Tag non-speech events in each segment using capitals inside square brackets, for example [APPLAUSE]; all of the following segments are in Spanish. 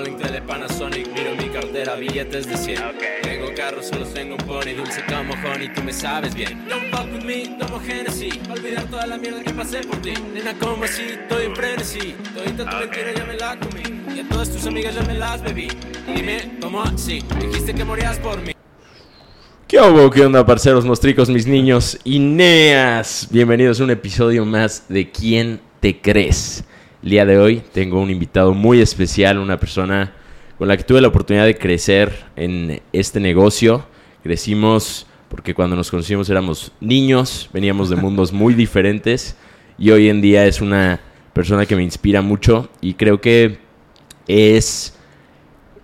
Rolling de Panasonic, miro mi cartera, billetes de 100. Tengo carros, solo tengo un pony, dulce como honey, tú me sabes bien. Don't fuck with me, tomo Genesis, olvidar toda la mierda que pasé por ti. Nena, como así, estoy en frenesí, todita tu mentira ya me la comí. Y a todas tus amigas ya me las bebí. Dime, ¿cómo así? Dijiste que morías por mí. ¿Qué hubo? ¿Qué onda, parceros, mostricos, mis niños y neas? Bienvenidos a un episodio más de ¿Quién te crees? El día de hoy tengo un invitado muy especial, una persona con la que tuve la oportunidad de crecer en este negocio. Crecimos porque cuando nos conocimos éramos niños, veníamos de mundos muy diferentes y hoy en día es una persona que me inspira mucho y creo que es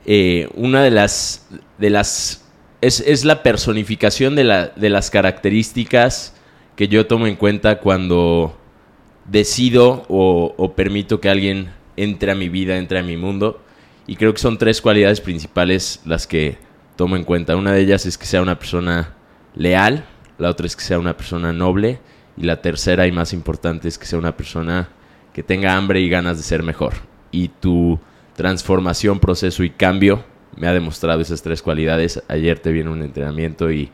eh, una de las, de las es, es la personificación de, la, de las características que yo tomo en cuenta cuando decido o, permito que alguien entre a mi vida, entre a mi mundo. Y creo que son tres cualidades principales las que tomo en cuenta. Una de ellas es que sea una persona leal, la otra es que sea una persona noble y la tercera y más importante es que sea una persona que tenga hambre y ganas de ser mejor. Y tu transformación, proceso y cambio me ha demostrado esas tres cualidades. Ayer te vi en un entrenamiento y,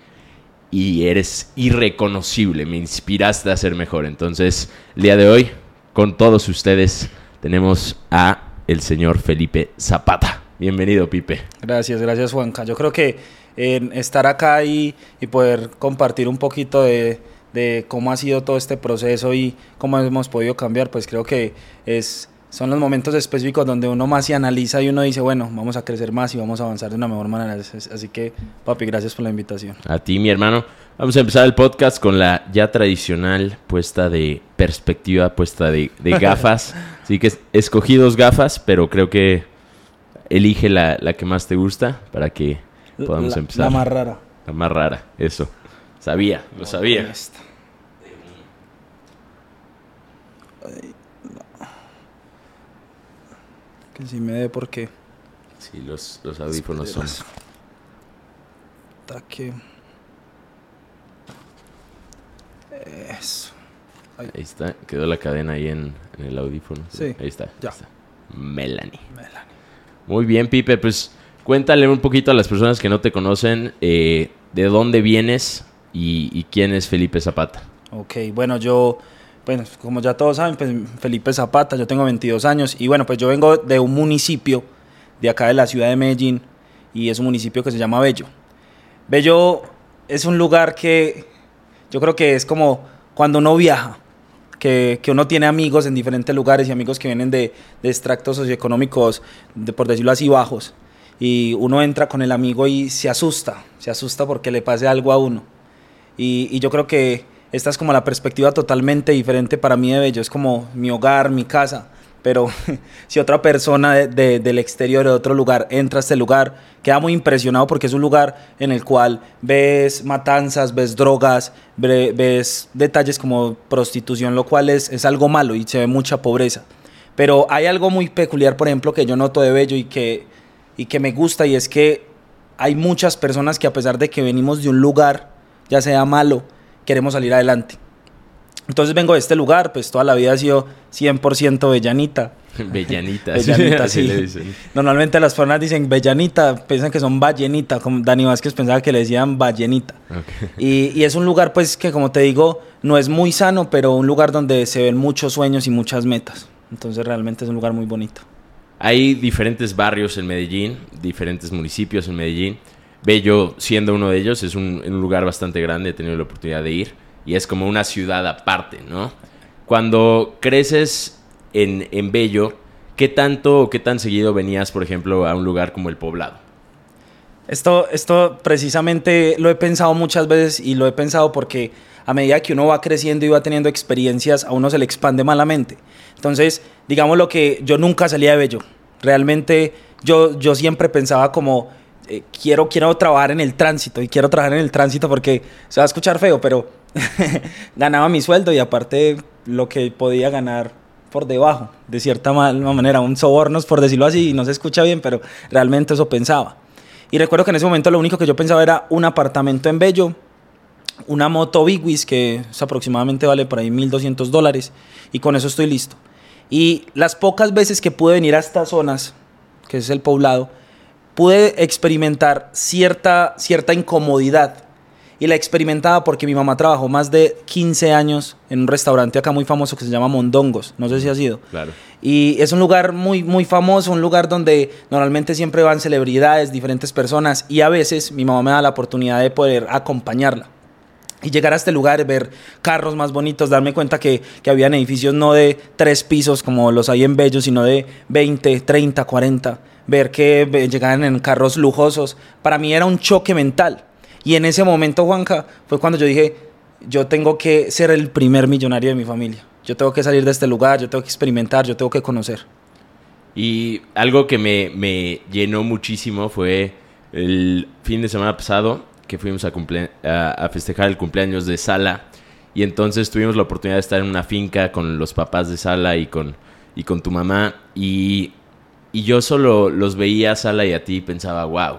y eres irreconocible, me inspiraste a ser mejor. Entonces, el día de hoy, con todos ustedes, tenemos a el señor Felipe Zapata. Bienvenido, Pipe. Gracias, gracias Juanca. Yo creo que estar acá y, y, poder compartir un poquito de, de, cómo ha sido todo este proceso y cómo hemos podido cambiar, pues creo que es, son los momentos específicos donde uno más se analiza y uno dice, bueno, vamos a crecer más y vamos a avanzar de una mejor manera. Así que, papi, gracias por la invitación. A ti, mi hermano. Vamos a empezar el podcast con la ya tradicional puesta de perspectiva, puesta de, de [LAUGHS] gafas. Así que escogí dos gafas, pero creo que elige la, la, que más te gusta para que podamos la, empezar. La más rara. La más rara, eso. Sabía, lo sabía. Ay. Que si me dé porque... Sí, los, los audífonos son... Taque. Eso. Ahí. ahí. está, quedó la cadena ahí en, en el audífono. Sí. Ahí está. Ya. Ahí está. Melanie. Melanie. Muy bien, Pipe. Pues cuéntale un poquito a las personas que no te conocen eh, de dónde vienes y, y, quién es Felipe Zapata. Ok, bueno, yo, bueno, como ya todos saben, pues Felipe Zapata, yo tengo 22 años y bueno, pues yo vengo de un municipio de acá de la ciudad de Medellín y es un municipio que se llama Bello. Bello es un lugar que yo creo que es como cuando uno viaja, que, que, uno tiene amigos en diferentes lugares y amigos que vienen de, de extractos socioeconómicos, de, por decirlo así, bajos. Y uno entra con el amigo y se asusta, se asusta porque le pase algo a uno. Y, y yo creo que esta es como la perspectiva totalmente diferente para mí de Bello, es como mi hogar, mi casa. Pero [LAUGHS] si otra persona de, de, del exterior, de otro lugar, entra a este lugar, queda muy impresionado porque es un lugar en el cual ves matanzas, ves drogas, ves detalles como prostitución, lo cual es, es algo malo y se ve mucha pobreza. Pero hay algo muy peculiar, por ejemplo, que yo noto de Bello y que, y que me gusta y es que hay muchas personas que a pesar de que venimos de un lugar, ya sea malo, queremos salir adelante. Entonces vengo de este lugar, pues toda la vida ha sido 100% bellanita. [LAUGHS] Bellanita, [LAUGHS] bellanita [LAUGHS] sí. Normalmente las personas dicen bellanita, piensan que son ballenita, como Dani Vázquez pensaba que le decían ballenita. Okay. Y, y, es un lugar pues que como te digo, no es muy sano, pero un lugar donde se ven muchos sueños y muchas metas. Entonces realmente es un lugar muy bonito. Hay diferentes barrios en Medellín, diferentes municipios en Medellín. Bello, siendo uno de ellos, es un, lugar bastante grande, he tenido la oportunidad de ir y es como una ciudad aparte, ¿no? Cuando creces en, en Bello, ¿qué tanto o qué tan seguido venías, por ejemplo, a un lugar como el Poblado? Esto, esto precisamente lo he pensado muchas veces y lo he pensado porque a medida que uno va creciendo y va teniendo experiencias, a uno se le expande malamente. Entonces, digamos lo que yo nunca salía de Bello. Realmente yo, yo siempre pensaba como, eh, quiero, quiero trabajar en el tránsito y quiero trabajar en el tránsito porque se va a escuchar feo, pero [LAUGHS] ganaba mi sueldo y aparte lo que podía ganar por debajo, de cierta manera, un sobornos por decirlo así, y no se escucha bien, pero realmente eso pensaba. Y recuerdo que en ese momento lo único que yo pensaba era un apartamento en Bello, una moto Bigwis que aproximadamente vale por ahí 1.200 dólares y con eso estoy listo. Y las pocas veces que pude venir a estas zonas, que es el poblado, pude experimentar cierta, cierta incomodidad. Y la experimentaba porque mi mamá trabajó más de 15 años en un restaurante acá muy famoso que se llama Mondongos. No sé si ha sido. Claro. Y es un lugar muy, muy famoso, un lugar donde normalmente siempre van celebridades, diferentes personas. Y a veces mi mamá me da la oportunidad de poder acompañarla. Y llegar a este lugar, ver carros más bonitos, darme cuenta que, que habían edificios no de tres pisos como los hay en Bello, sino de 20, 30, 40 ver que llegaban en carros lujosos, para mí era un choque mental. Y en ese momento, Juanca, fue cuando yo dije, yo tengo que ser el primer millonario de mi familia. Yo tengo que salir de este lugar, yo tengo que experimentar, yo tengo que conocer. Y algo que me, me llenó muchísimo fue el fin de semana pasado que fuimos a, a, festejar el cumpleaños de Sala. Y entonces tuvimos la oportunidad de estar en una finca con los papás de Sala y con, y con tu mamá. Y y yo solo los veía a Sala y a ti y pensaba, wow.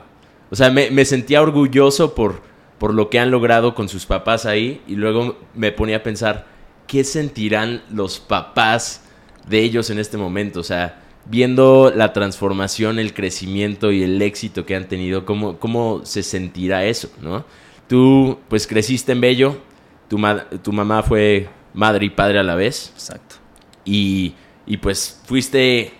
O sea, me, sentía orgulloso por, por lo que han logrado con sus papás ahí y luego me ponía a pensar, ¿qué sentirán los papás de ellos en este momento? O sea, viendo la transformación, el crecimiento y el éxito que han tenido, ¿cómo, cómo se sentirá eso, no? Tú, pues, creciste en Bello, tu, tu mamá fue madre y padre a la vez. Exacto. Y, y pues fuiste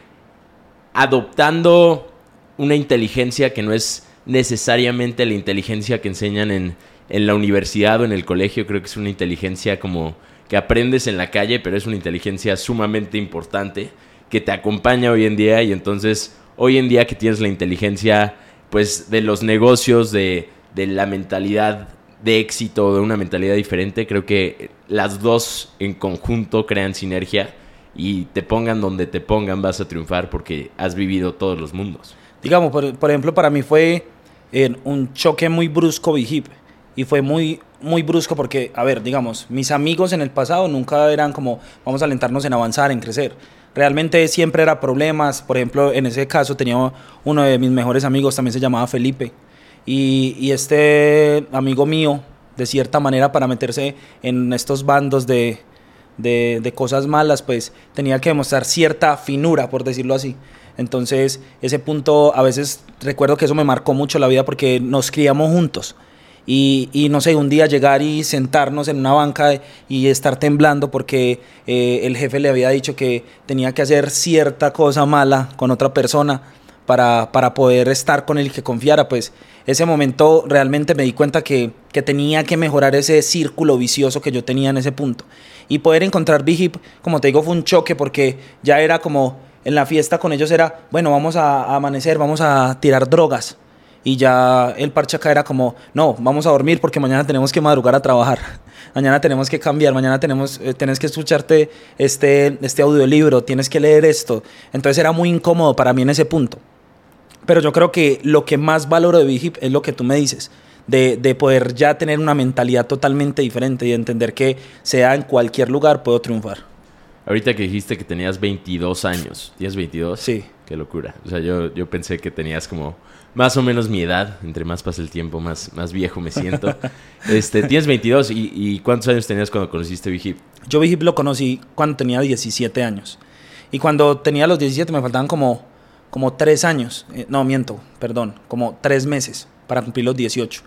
adoptando una inteligencia que no es necesariamente la inteligencia que enseñan en, en la universidad o en el colegio. Creo que es una inteligencia como que aprendes en la calle, pero es una inteligencia sumamente importante que te acompaña hoy en día y entonces hoy en día que tienes la inteligencia pues de los negocios, de, de la mentalidad de éxito, de una mentalidad diferente, creo que las dos en conjunto crean sinergia y te pongan donde te pongan vas a triunfar porque has vivido todos los mundos. Digamos, por, ejemplo, para mí fue eh, un choque muy brusco Big y fue muy muy brusco porque, a ver, digamos, mis amigos en el pasado nunca eran como vamos a alentarnos en avanzar, en crecer. Realmente siempre era problemas. Por ejemplo, en ese caso tenía uno de mis mejores amigos, también se llamaba Felipe. Y, y este amigo mío, de cierta manera, para meterse en estos bandos de, de, cosas malas, pues tenía que demostrar cierta finura, por decirlo así. Entonces, ese punto, a veces recuerdo que eso me marcó mucho la vida porque nos criamos juntos. Y, y, no sé, un día llegar y sentarnos en una banca y estar temblando porque eh, el jefe le había dicho que tenía que hacer cierta cosa mala con otra persona para, para poder estar con el que confiara, pues ese momento realmente me di cuenta que, que tenía que mejorar ese círculo vicioso que yo tenía en ese punto. Y poder encontrar Big Hip, como te digo, fue un choque porque ya era como en la fiesta con ellos era, bueno, vamos a, amanecer, vamos a tirar drogas. Y ya el parche acá era como, no, vamos a dormir porque mañana tenemos que madrugar a trabajar. [LAUGHS] Mañana tenemos que cambiar, mañana tenemos, eh, tienes que escucharte este, este audiolibro, tienes que leer esto. Entonces era muy incómodo para mí en ese punto. Pero yo creo que lo que más valoro de Big Hip es lo que tú me dices de, poder ya tener una mentalidad totalmente diferente y entender que sea en cualquier lugar puedo triunfar. Ahorita que dijiste que tenías 22 años, ¿tienes 22? Sí. Qué locura. O sea, yo, yo pensé que tenías como más o menos mi edad. Entre más pasa el tiempo, más, más viejo me siento. [LAUGHS] este, tienes 22 y, ¿cuántos años tenías cuando conociste Vigip? Yo Vigip lo conocí cuando tenía 17 años. Y cuando tenía los 17 me faltaban como, como 3 años. Eh, no, miento, perdón, como 3 meses para cumplir los 18.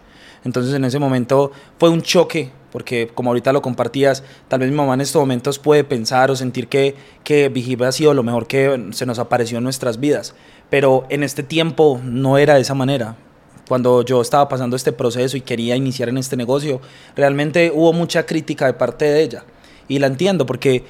Entonces en ese momento fue un choque, porque como ahorita lo compartías, tal vez mi mamá en estos momentos puede pensar o sentir que, que ha sido lo mejor que se nos apareció en nuestras vidas. Pero en este tiempo no era de esa manera. Cuando yo estaba pasando este proceso y quería iniciar en este negocio, realmente hubo mucha crítica de parte de ella y la entiendo porque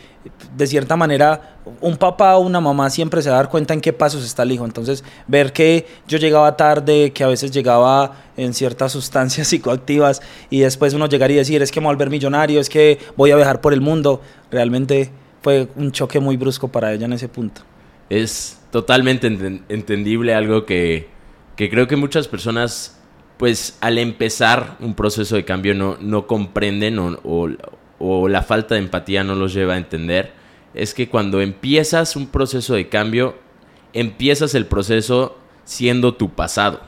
de cierta manera un papá o una mamá siempre se va a dar cuenta en qué pasos está el hijo. Entonces, ver que yo llegaba tarde, que a veces llegaba en ciertas sustancias [LAUGHS] psicoactivas y después uno llegaría y decir, es que me voy a volver millonario, es que voy a viajar por el mundo, realmente fue un choque muy brusco para ella en ese punto. Es totalmente entendible algo que, que creo que muchas personas pues al empezar un proceso de cambio no, no comprenden o, la falta de empatía no los lleva a entender, es que cuando empiezas un proceso de cambio, empiezas el proceso siendo tu pasado.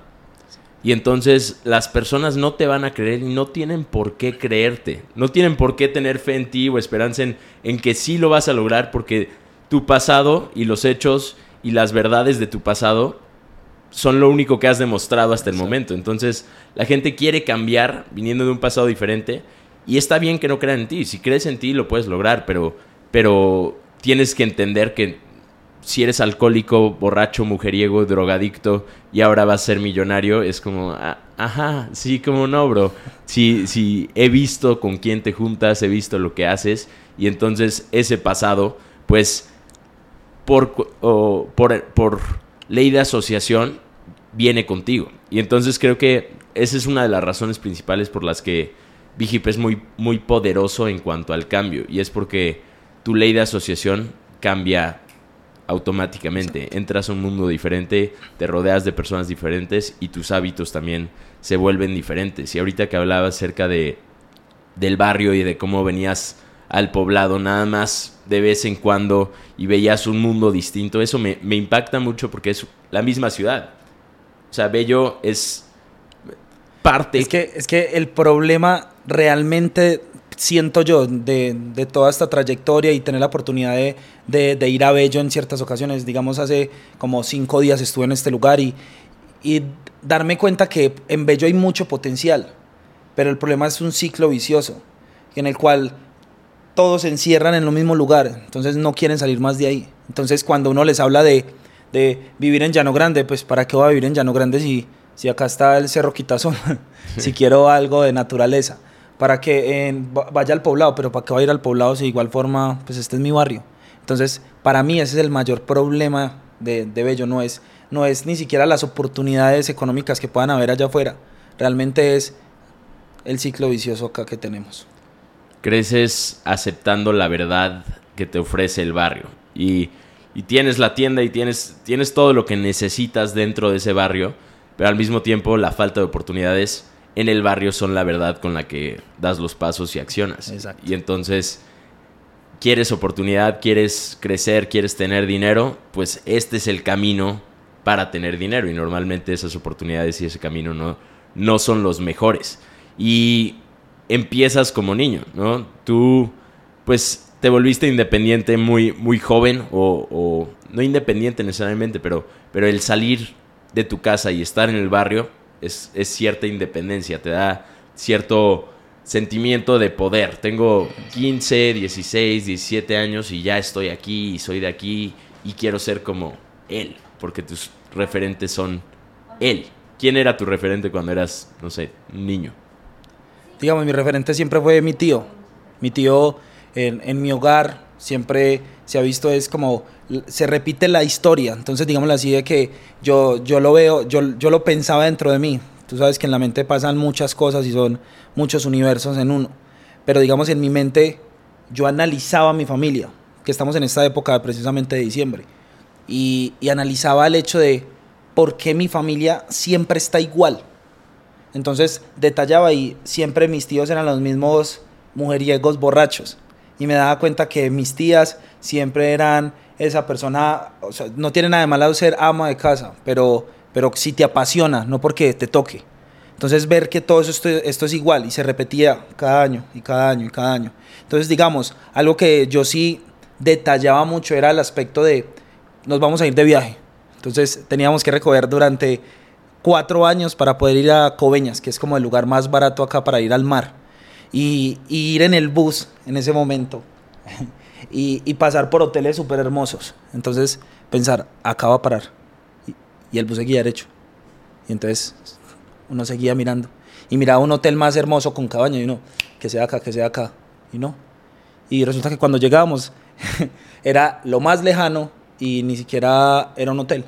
Y entonces las personas no te van a creer y no tienen por qué creerte. No tienen por qué tener fe en ti o esperanza en, en que sí lo vas a lograr porque tu pasado y los hechos y las verdades de tu pasado son lo único que has demostrado hasta el momento. Entonces, la gente quiere cambiar viniendo de un pasado diferente y está bien que no crean en ti. Si crees en ti, lo puedes lograr, pero, pero tienes que entender que si eres alcohólico, borracho, mujeriego, drogadicto y ahora vas a ser millonario, es como, ah, ajá, sí, como no, bro. Si, si he visto con quién te juntas, he visto lo que haces y entonces ese pasado, pues, por, por, por ley de asociación, viene contigo. Y entonces creo que esa es una de las razones principales por las que Vigip es muy, muy poderoso en cuanto al cambio. Y es porque tu ley de asociación cambia automáticamente. Entras a un mundo diferente, te rodeas de personas diferentes y tus hábitos también se vuelven diferentes. Y ahorita que hablabas acerca de, del barrio y de cómo venías al poblado nada más de vez en cuando y veías un mundo distinto, eso me, me impacta mucho porque es la misma ciudad. O sea, Bello es parte... Es que, es que el problema realmente siento yo de, de, toda esta trayectoria y tener la oportunidad de, de, de, ir a Bello en ciertas ocasiones. Digamos, hace como cinco días estuve en este lugar y, y darme cuenta que en Bello hay mucho potencial, pero el problema es un ciclo vicioso en el cual todos se encierran en lo mismo lugar, entonces no quieren salir más de ahí. Entonces cuando uno les habla de, de vivir en Llano Grande, pues ¿para qué voy a vivir en Llano Grande si, si acá está el Cerro Quitazón? [LAUGHS] si quiero algo de naturaleza para que vaya al poblado, pero ¿para qué va a ir al poblado si de igual forma, pues este es mi barrio? Entonces, para mí ese es el mayor problema de, de Bello, no es, no es ni siquiera las oportunidades económicas que puedan haber allá afuera, realmente es el ciclo vicioso acá que tenemos. Creces aceptando la verdad que te ofrece el barrio y, y tienes la tienda y tienes, tienes todo lo que necesitas dentro de ese barrio, pero al mismo tiempo la falta de oportunidades en el barrio son la verdad con la que das los pasos y accionas. Exacto. Y entonces, quieres oportunidad, quieres crecer, quieres tener dinero, pues este es el camino para tener dinero. Y normalmente esas oportunidades y ese camino no, no son los mejores. Y empiezas como niño, ¿no? Tú, pues, te volviste independiente muy, muy joven, o, o no independiente necesariamente, pero, pero el salir de tu casa y estar en el barrio es, es cierta independencia, te da cierto sentimiento de poder. Tengo 15, 16, 17 años y ya estoy aquí y soy de aquí y quiero ser como él, porque tus referentes son él. ¿Quién era tu referente cuando eras, no sé, niño? Digamos, mi referente siempre fue mi tío. Mi tío en, en mi hogar siempre se ha visto es como se repite la historia. Entonces, digámoslo así, de que yo, yo lo veo, yo, yo lo pensaba dentro de mí. Tú sabes que en la mente pasan muchas cosas y son muchos universos en uno. Pero digamos, en mi mente yo analizaba mi familia, que estamos en esta época precisamente de diciembre, y, y analizaba el hecho de por qué mi familia siempre está igual. Entonces detallaba y siempre mis tíos eran los mismos mujeriegos borrachos. Y me daba cuenta que mis tías siempre eran esa persona, o sea, no tiene nada de malo ser ama de casa, pero, pero si te apasiona, no porque te toque. Entonces ver que todo esto, esto es igual y se repetía cada año y cada año y cada año. Entonces digamos, algo que yo sí detallaba mucho era el aspecto de nos vamos a ir de viaje. Entonces teníamos que recoger durante cuatro años para poder ir a Coveñas, que es como el lugar más barato acá para ir al mar. Y, y ir en el bus en ese momento [LAUGHS] y, y pasar por hoteles súper hermosos. Entonces, pensar, acá va a parar. Y, y el bus seguía derecho. Y entonces uno seguía mirando. Y miraba un hotel más hermoso con cabaña y uno, que sea acá, que sea acá. Y no. Y resulta que cuando llegábamos [LAUGHS] era lo más lejano y ni siquiera era un hotel.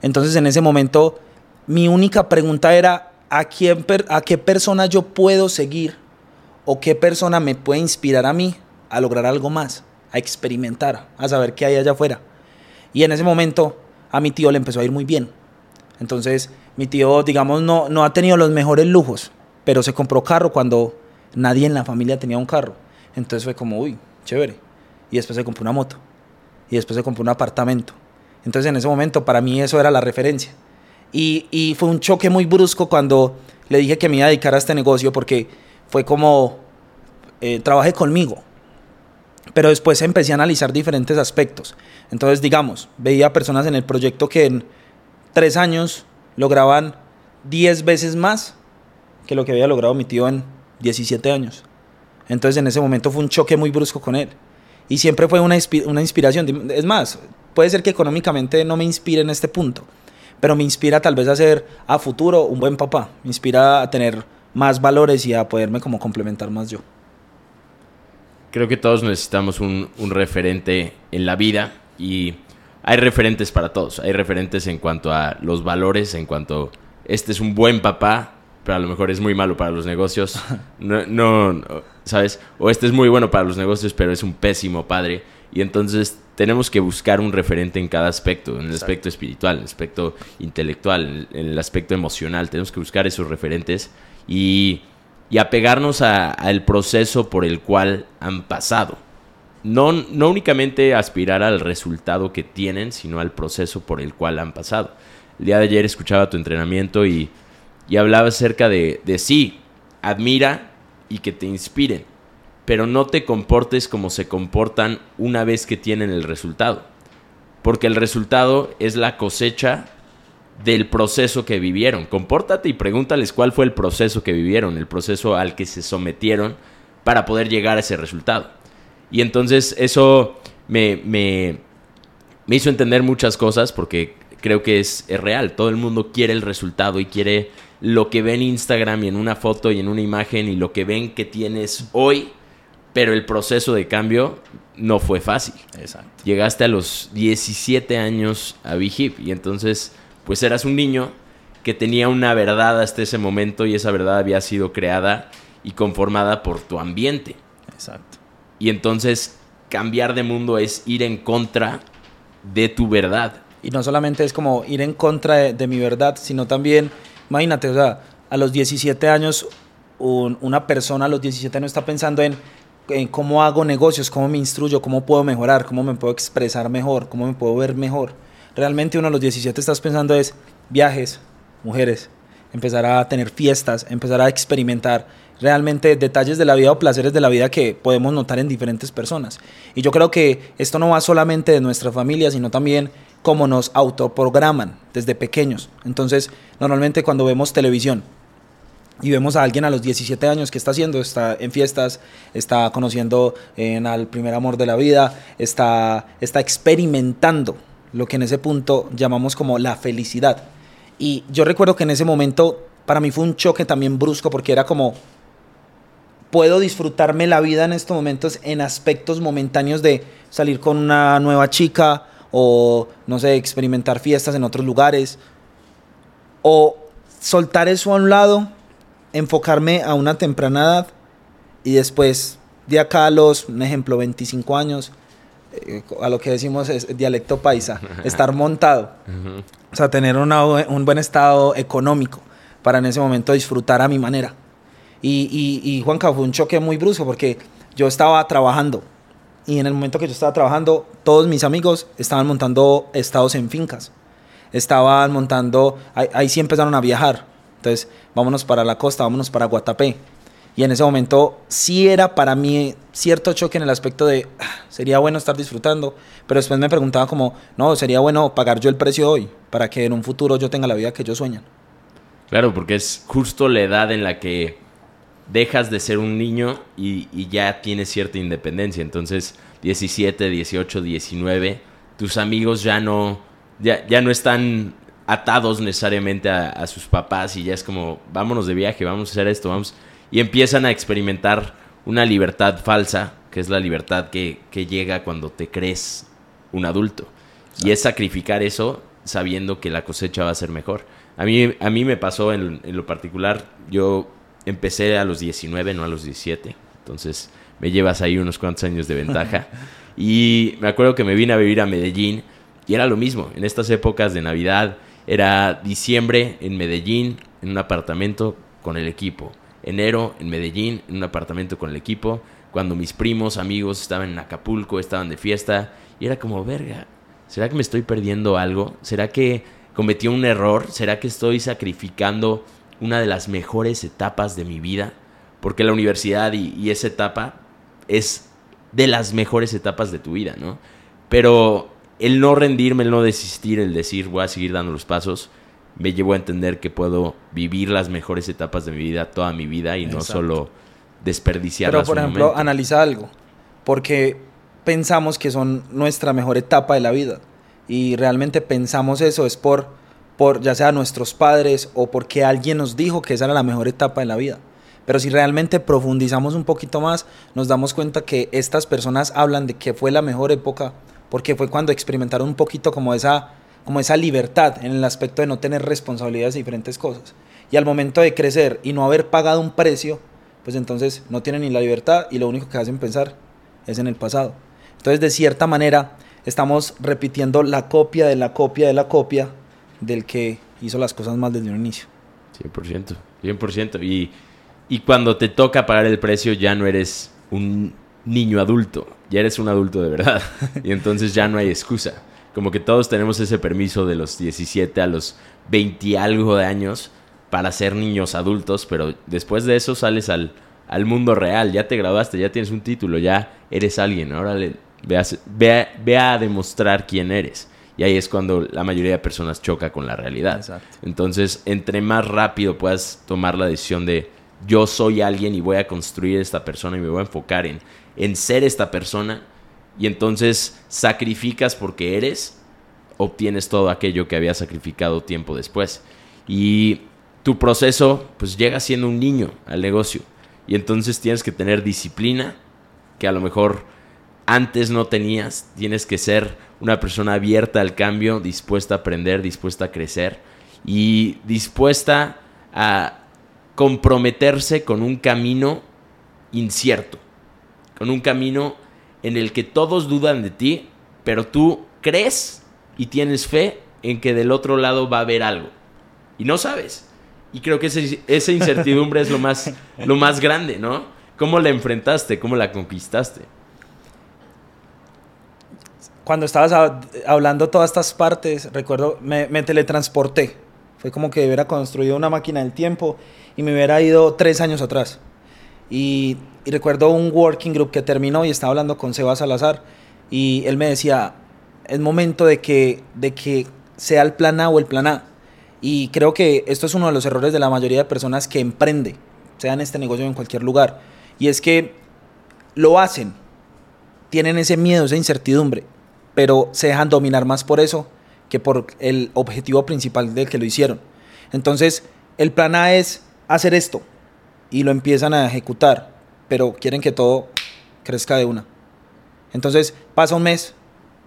Entonces en ese momento mi única pregunta era a, quién, a qué persona yo puedo seguir o qué persona me puede inspirar a mí a lograr algo más a experimentar, a saber qué hay allá afuera. Y en ese momento a mi tío le empezó a ir muy bien. Entonces mi tío, digamos, no, no ha tenido los mejores lujos, pero se compró carro cuando nadie en la familia tenía un carro. Entonces fue como, uy, chévere. Y después se compró una moto. Y después se compró un apartamento. Entonces en ese momento para mí eso era la referencia. Y, y fue un choque muy brusco cuando le dije que me iba a dedicar a este negocio porque fue como, eh, trabajé conmigo. Pero después empecé a analizar diferentes aspectos. Entonces, digamos, veía personas en el proyecto que en tres años lograban 10 veces más que lo que había logrado mi tío en 17 años. Entonces en ese momento fue un choque muy brusco con él. Y siempre fue una, una inspiración. Es más, puede ser que económicamente no me inspire en este punto, pero me inspira tal vez a ser a futuro un buen papá. Me inspira a tener más valores y a poderme como complementar más yo. Creo que todos necesitamos un, un referente en la vida y hay referentes para todos. Hay referentes en cuanto a los valores, en cuanto este es un buen papá, pero a lo mejor es muy malo para los negocios. [LAUGHS] No, no, ¿sabes? O este es muy bueno para los negocios, pero es un pésimo padre. Y entonces tenemos que buscar un referente en cada aspecto, en el aspecto espiritual, en el aspecto intelectual, en el aspecto emocional. Tenemos que buscar esos referentes y, apegarnos al proceso por el cual han pasado. No, no únicamente aspirar al resultado que tienen, sino al proceso por el cual han pasado. El día de ayer escuchaba tu entrenamiento y, y hablaba acerca de, de sí, admira y que te inspiren, pero no te comportes como se comportan una vez que tienen el resultado. Porque el resultado es la cosecha del proceso que vivieron. Compórtate y pregúntales cuál fue el proceso que vivieron, el proceso al que se sometieron para poder llegar a ese resultado. Y entonces eso me, me, me hizo entender muchas cosas porque creo que es, es, real. Todo el mundo quiere el resultado y quiere lo que ve en Instagram y en una foto y en una imagen y lo que ven que tienes hoy, pero el proceso de cambio no fue fácil. Exacto. Llegaste a los 17 años a Big y entonces pues eras un niño que tenía una verdad hasta ese momento y esa verdad había sido creada y conformada por tu ambiente. Exacto. Y entonces cambiar de mundo es ir en contra de tu verdad. Y no solamente es como ir en contra de, de mi verdad, sino también, imagínate, o sea, a los 17 años, un, una persona a los 17 años está pensando en, en, cómo hago negocios, cómo me instruyo, cómo puedo mejorar, cómo me puedo expresar mejor, cómo me puedo ver mejor. Realmente uno a los 17 estás pensando es viajes, mujeres, empezar a tener fiestas, empezar a experimentar realmente detalles de la vida o placeres de la vida que podemos notar en diferentes personas. Y yo creo que esto no va solamente de nuestra familia, sino también cómo nos autoprograman desde pequeños. Entonces, normalmente cuando vemos televisión y vemos a alguien a los 17 años que está haciendo, está en fiestas, está conociendo en al primer amor de la vida, está, está experimentando lo que en ese punto llamamos como la felicidad. Y yo recuerdo que en ese momento para mí fue un choque también brusco porque era como, puedo disfrutarme la vida en estos momentos en aspectos momentáneos de salir con una nueva chica o, no sé, experimentar fiestas en otros lugares. O soltar eso a un lado, enfocarme a una temprana edad y después de acá a los, un ejemplo, 25 años, a lo que decimos es dialecto paisa, estar montado. O sea, tener una, un buen estado económico para en ese momento disfrutar a mi manera. Y, y, y Juanca fue un choque muy brusco porque yo estaba trabajando y en el momento que yo estaba trabajando, todos mis amigos estaban montando estados en fincas. Estaban montando, ahí, ahí sí empezaron a viajar. Entonces, vámonos para la costa, vámonos para Guatapé. Y en ese momento sí era para mí cierto choque en el aspecto de, ah, sería bueno estar disfrutando, pero después me preguntaba como, no, sería bueno pagar yo el precio hoy para que en un futuro yo tenga la vida que yo sueñan. Claro, porque es justo la edad en la que dejas de ser un niño y, ya tienes cierta independencia. Entonces, 17, 18, 19, tus amigos ya no, ya, ya no están atados necesariamente a, sus papás y ya es como, vámonos de viaje, vamos a hacer esto, vamos. Y empiezan a experimentar una libertad falsa, que es la libertad que, que llega cuando te crees un adulto. Y es sacrificar eso sabiendo que la cosecha va a ser mejor. A mí, a mí me pasó en, en lo particular, yo empecé a los 19, no a los 17. Entonces me llevas ahí unos cuantos años de ventaja. [LAUGHS] y me acuerdo que me vine a vivir a Medellín y era lo mismo. En estas épocas de Navidad era diciembre en Medellín, en un apartamento con el equipo. Enero en Medellín, en un apartamento con el equipo. Cuando mis primos, amigos estaban en Acapulco, estaban de fiesta. Y era como, verga, ¿será que me estoy perdiendo algo? ¿Será que cometí un error? ¿Será que estoy sacrificando una de las mejores etapas de mi vida, porque la universidad y, y, esa etapa es de las mejores etapas de tu vida, ¿no? Pero el no rendirme, el no desistir, el decir voy a seguir dando los pasos, me llevo a entender que puedo vivir las mejores etapas de mi vida toda mi vida y no solo desperdiciarlas Pero, por un ejemplo, momento. analiza algo. Porque pensamos que son nuestra mejor etapa de la vida. Y realmente pensamos eso es por, por ya sea nuestros padres o porque alguien nos dijo que esa era la mejor etapa de la vida. Pero si realmente profundizamos un poquito más, nos damos cuenta que estas personas hablan de que fue la mejor época porque fue cuando experimentaron un poquito como esa, como esa libertad en el aspecto de no tener responsabilidades de diferentes cosas. Y al momento de crecer y no haber pagado un precio, pues entonces no tienen ni la libertad y lo único que hacen pensar es en el pasado. Entonces, de cierta manera, estamos repitiendo la copia de la copia de la copia del que hizo las cosas mal desde un inicio. 100%, 100%. Y, y cuando te toca pagar el precio ya no eres un niño adulto, ya eres un adulto de verdad. [LAUGHS] Y entonces ya no hay excusa. Como que todos tenemos ese permiso de los 17 a los 20 y algo de años para ser niños adultos, pero después de eso sales al, al mundo real, ya te graduaste, ya tienes un título, ya eres alguien, ahora le, ve, a, ve a- ve a demostrar quién eres. Y ahí es cuando la mayoría de personas choca con la realidad. Exacto. Entonces, entre más rápido puedas tomar la decisión de yo soy alguien y voy a construir esta persona y me voy a enfocar en, en ser esta persona, y entonces sacrificas porque eres, obtienes todo aquello que habías sacrificado tiempo después. Y tu proceso, pues llega siendo un niño al negocio. Y entonces tienes que tener disciplina, que a lo mejor antes no tenías. Tienes que ser una persona abierta al cambio, dispuesta a aprender, dispuesta a crecer y dispuesta a comprometerse con un camino incierto, con un camino en el que todos dudan de ti, pero tú crees y tienes fe en que del otro lado va a haber algo. Y no sabes. Y creo que ese- esa incertidumbre es lo más, [LAUGHS] lo más grande, ¿no? ¿Cómo la enfrentaste? ¿Cómo la conquistaste? Cuando estabas hab- hablando todas estas partes, recuerdo, me, me teletransporté. Fue como que hubiera construido una máquina del tiempo y me hubiera ido tres años atrás. Y, recuerdo un working group que terminó y estaba hablando con Seba Salazar y él me decía, es momento de que, de que sea el plan A o el plan A. Y creo que esto es uno de los errores de la mayoría de personas que emprende, sea en este negocio en cualquier lugar. Y es que lo hacen, tienen ese miedo, esa incertidumbre, pero se dejan dominar más por eso que por el objetivo principal del que lo hicieron. Entonces, el plan A es hacer esto y lo empiezan a ejecutar, pero quieren que todo crezca de una. Entonces, pasa un mes,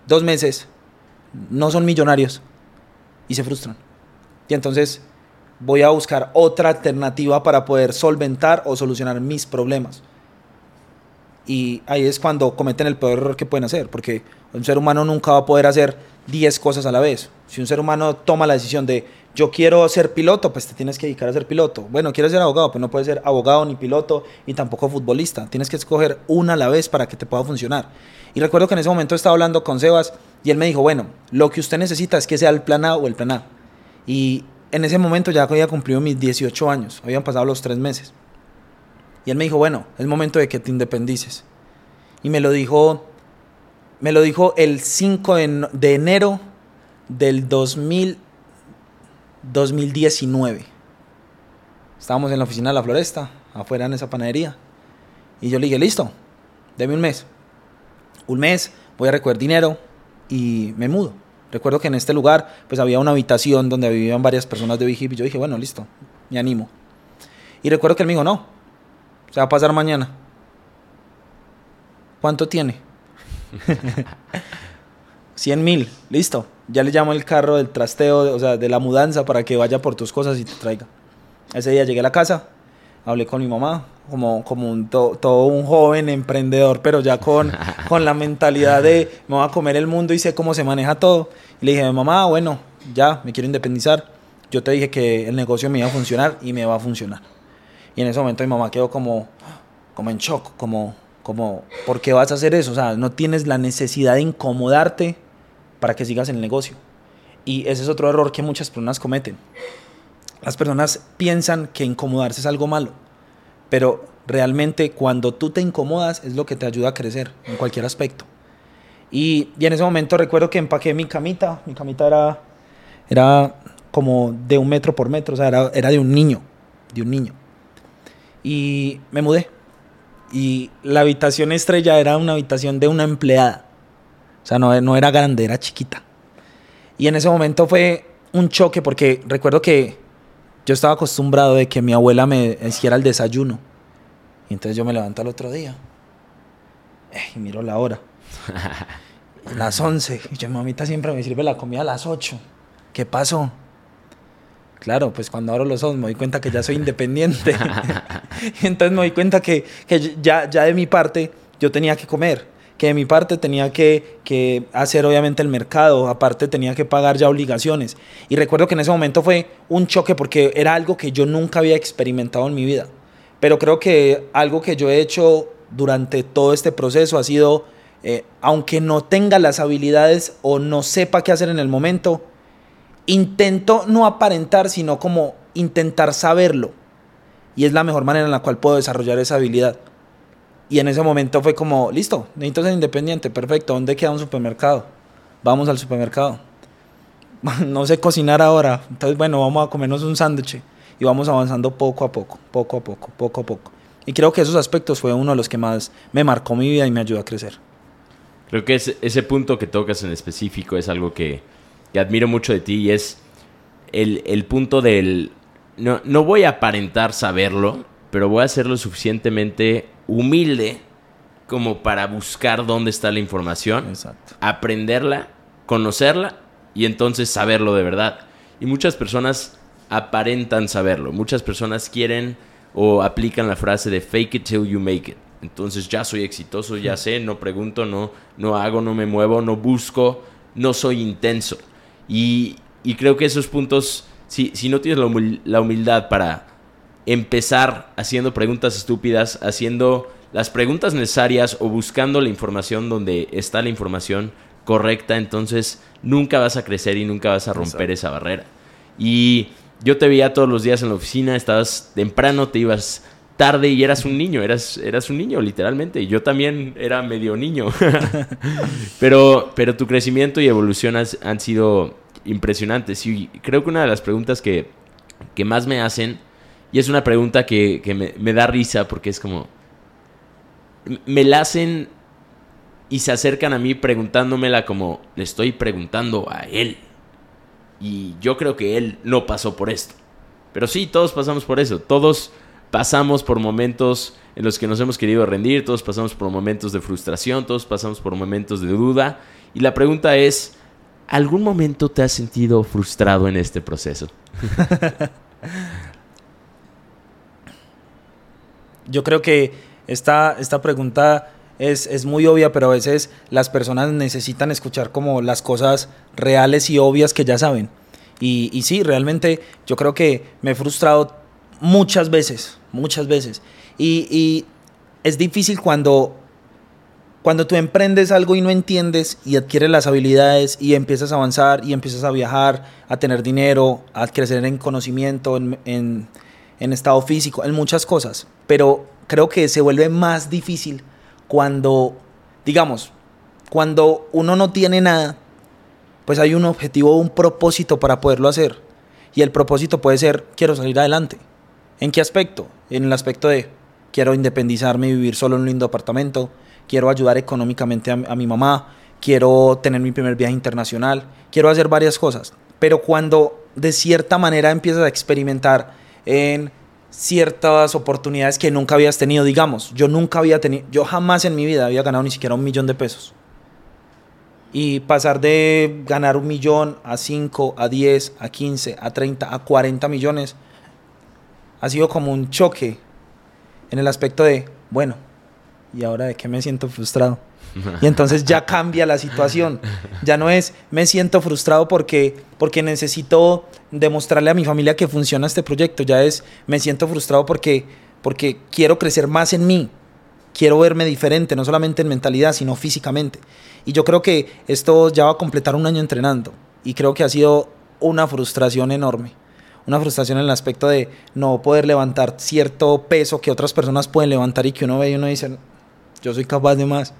dos meses, no son millonarios y se frustran. Y entonces voy a buscar otra alternativa para poder solventar o solucionar mis problemas. Y ahí es cuando cometen el peor error que pueden hacer, porque un ser humano nunca va a poder hacer 10 cosas a la vez. Si un ser humano toma la decisión de yo quiero ser piloto, pues te tienes que dedicar a ser piloto. Bueno, quieres ser abogado, pues no puedes ser abogado ni piloto y tampoco futbolista. Tienes que escoger una a la vez para que te pueda funcionar. Y recuerdo que en ese momento estaba hablando con Sebas y él me dijo, bueno, lo que usted necesita es que sea el plan A o el plan A. Y en ese momento ya había cumplido mis 18 años, habían pasado los tres meses. Y él me dijo, bueno, es momento de que te independices. Y me lo dijo, me lo dijo el 5 de, en- de enero del 2000, 2019. Estábamos en la oficina de la Floresta, afuera en esa panadería. Y yo le dije, listo, deme un mes. Un mes, voy a recoger dinero y me mudo. Recuerdo que en este lugar pues había una habitación donde vivían varias personas de Big y yo dije, bueno, listo, me animo. Y recuerdo que él me dijo, no, se va a pasar mañana. ¿Cuánto tiene? [LAUGHS] 100 mil, listo. Ya le llamo el carro del trasteo, o sea, de la mudanza para que vaya por tus cosas y te traiga. Ese día llegué a la casa, hablé con mi mamá, como, como un, to- todo un joven emprendedor, pero ya con, [LAUGHS] con la mentalidad de me voy a comer el mundo y sé cómo se maneja todo. Y le dije, mamá, bueno, ya me quiero independizar. Yo te dije que el negocio me iba a funcionar y me va a funcionar. Y en ese momento mi mamá quedó como, como en shock, como, como, ¿por qué vas a hacer eso? O sea, no tienes la necesidad de incomodarte para que sigas en el negocio. Y ese es otro error que muchas personas cometen. Las personas piensan que incomodarse es algo malo, pero realmente cuando tú te incomodas es lo que te ayuda a crecer en cualquier aspecto. Y, y en ese momento recuerdo que empaqué mi camita, mi camita era, era como de un metro por metro, o sea, era, era de un niño, de un niño. Y me mudé. Y la habitación estrella era una habitación de una empleada. O sea, no, no era grande, era chiquita. Y en ese momento fue un choque porque recuerdo que yo estaba acostumbrado de que mi abuela me hiciera el desayuno. Y entonces yo me levanto al otro día. eh, y miro la hora. [LAUGHS] las 11. Y yo, mamita siempre me sirve la comida a las 8. ¿Qué pasó? Claro, pues cuando abro los ojos me doy cuenta que ya soy independiente. [LAUGHS] [LAUGHS] entonces me doy cuenta que, que, ya, ya de mi parte yo tenía que comer, que de mi parte tenía que, que, hacer obviamente el mercado, aparte tenía que pagar ya obligaciones. Y recuerdo que en ese momento fue un choque porque era algo que yo nunca había experimentado en mi vida. Pero creo que algo que yo he hecho durante todo este proceso ha sido, eh, aunque no tenga las habilidades o no sepa qué hacer en el momento, intento no aparentar, sino como intentar saberlo. Y es la mejor manera en la cual puedo desarrollar esa habilidad. Y en ese momento fue como, listo, necesito ser independiente, perfecto, ¿dónde queda un supermercado? Vamos al supermercado. [LAUGHS] no sé cocinar ahora, entonces bueno, vamos a comernos un sándwich y vamos avanzando poco a poco, poco a poco, poco a poco. Y creo que esos aspectos fue uno de los que más me marcó mi vida y me ayudó a crecer. Creo que ese, ese punto que tocas en específico es algo que, que admiro mucho de ti y es el, el punto del... No, no voy a aparentar saberlo, pero voy a ser lo suficientemente humilde como para buscar dónde está la información, Exacto. aprenderla, conocerla y entonces saberlo de verdad. Y muchas personas aparentan saberlo. Muchas personas quieren o aplican la frase de fake it till you make it. Entonces ya soy exitoso, ya sé, no pregunto, no, no hago, no me muevo, no busco, no soy intenso. Y, y creo que esos puntos, si, si no tienes la humildad para empezar haciendo preguntas estúpidas, haciendo las preguntas necesarias o buscando la información donde está la información correcta, entonces nunca vas a crecer y nunca vas a romper Exacto. esa barrera. Y yo te veía todos los días en la oficina, estabas temprano, te ibas tarde y eras un niño, eras, eras un niño literalmente. Y yo también era medio niño. [LAUGHS] pero, pero tu crecimiento y evolución has, han sido impresionantes. Y creo que una de las preguntas que, que más me hacen, y es una pregunta que, que me, da risa porque es como, me la hacen y se acercan a mí preguntándomela como le estoy preguntando a él. Y yo creo que él no pasó por esto. Pero sí, todos pasamos por eso. Todos pasamos por momentos en los que nos hemos querido rendir. Todos pasamos por momentos de frustración. Todos pasamos por momentos de duda. Y la pregunta es, ¿algún momento te has sentido frustrado en este proceso? [LAUGHS] yo creo que esta, esta pregunta es, es, muy obvia, pero a veces las personas necesitan escuchar como las cosas reales y obvias que ya saben. Y, sí, realmente yo creo que me he frustrado muchas veces, muchas veces. Y, es difícil cuando, cuando tú emprendes algo y no entiendes y adquieres las habilidades y empiezas a avanzar y empiezas a viajar, a tener dinero, a crecer en conocimiento, en, en, en estado físico, en muchas cosas. Pero creo que se vuelve más difícil cuando, digamos, cuando uno no tiene nada, pues hay un objetivo, un propósito para poderlo hacer. Y el propósito puede ser, quiero salir adelante. ¿En qué aspecto? En el aspecto de, quiero independizarme y vivir solo en un lindo apartamento, quiero ayudar económicamente a, a mi mamá, quiero tener mi primer viaje internacional, quiero hacer varias cosas. Pero cuando de cierta manera empiezas a experimentar en ciertas oportunidades que nunca habías tenido. Digamos, yo nunca había tenido, yo jamás en mi vida había ganado ni siquiera un millón de pesos. Y pasar de ganar un millón a 5, a 10, a 15, a 30, a 40 millones ha sido como un choque en el aspecto de, bueno, ¿y ahora de qué me siento frustrado? [LAUGHS] Y entonces ya cambia la situación. Ya no es me siento frustrado porque, porque necesito demostrarle a mi familia que funciona este proyecto. Ya es me siento frustrado porque, porque quiero crecer más en mí. Quiero verme diferente, no solamente en mentalidad, sino físicamente. Y yo creo que esto ya va a completar un año entrenando. Y creo que ha sido una frustración enorme. Una frustración en el aspecto de no poder levantar cierto peso que otras personas pueden levantar y que uno ve y uno dice, yo soy capaz de más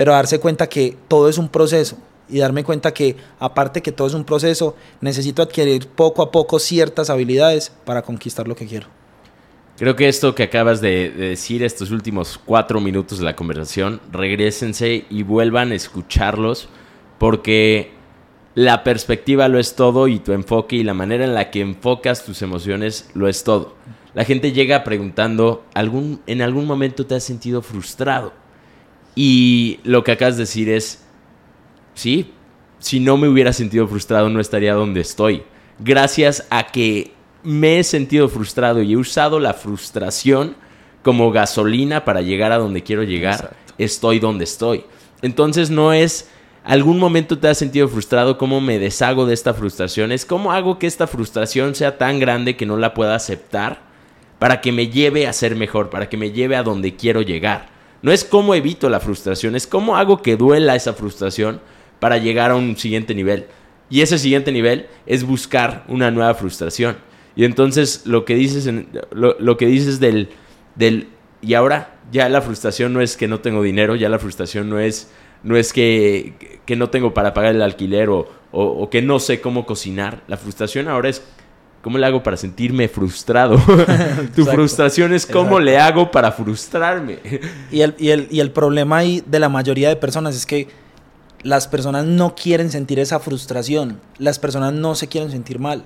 pero darse cuenta que todo es un proceso y darme cuenta que aparte que todo es un proceso, necesito adquirir poco a poco ciertas habilidades para conquistar lo que quiero. Creo que esto que acabas de, de, decir, estos últimos cuatro minutos de la conversación, regresense y vuelvan a escucharlos porque la perspectiva lo es todo y tu enfoque y la manera en la que enfocas tus emociones lo es todo. La gente llega preguntando, ¿algún, ¿en algún momento te has sentido frustrado? Y lo que acabas de decir es, sí, si no me hubiera sentido frustrado no estaría donde estoy. Gracias a que me he sentido frustrado y he usado la frustración como gasolina para llegar a donde quiero llegar, estoy donde estoy. Entonces no es algún momento te has sentido frustrado, cómo me deshago de esta frustración, es cómo hago que esta frustración sea tan grande que no la pueda aceptar para que me lleve a ser mejor, para que me lleve a donde quiero llegar. No es cómo evito la frustración, es cómo hago que duela esa frustración para llegar a un siguiente nivel. Y ese siguiente nivel es buscar una nueva frustración. Y entonces lo que dices, en, lo, que dices del, del... Y ahora ya la frustración no es que no tengo dinero, ya la frustración no es, no es que, que no tengo para pagar el alquiler o, que no sé cómo cocinar. La frustración ahora es ¿Cómo le hago para sentirme frustrado? [LAUGHS] tu frustración es cómo le hago para frustrarme. y, el, y, el, y el problema ahí de la mayoría de personas es que las personas no quieren sentir esa frustración. Las personas no se quieren sentir mal.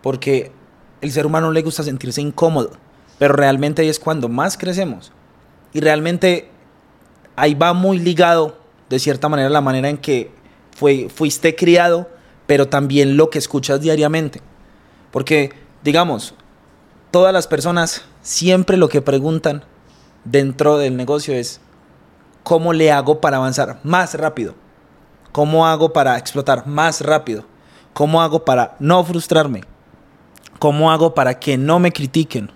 Porque el ser humano le gusta sentirse incómodo. Pero realmente ahí es cuando más crecemos. Y realmente ahí va muy ligado, de cierta manera, la manera en que fue, fuiste criado, pero también lo que escuchas diariamente. Porque, digamos, todas las personas siempre lo que preguntan dentro del negocio es, ¿cómo le hago para avanzar más rápido? ¿Cómo hago para explotar más rápido? ¿Cómo hago para no frustrarme? ¿Cómo hago para que no me critiquen?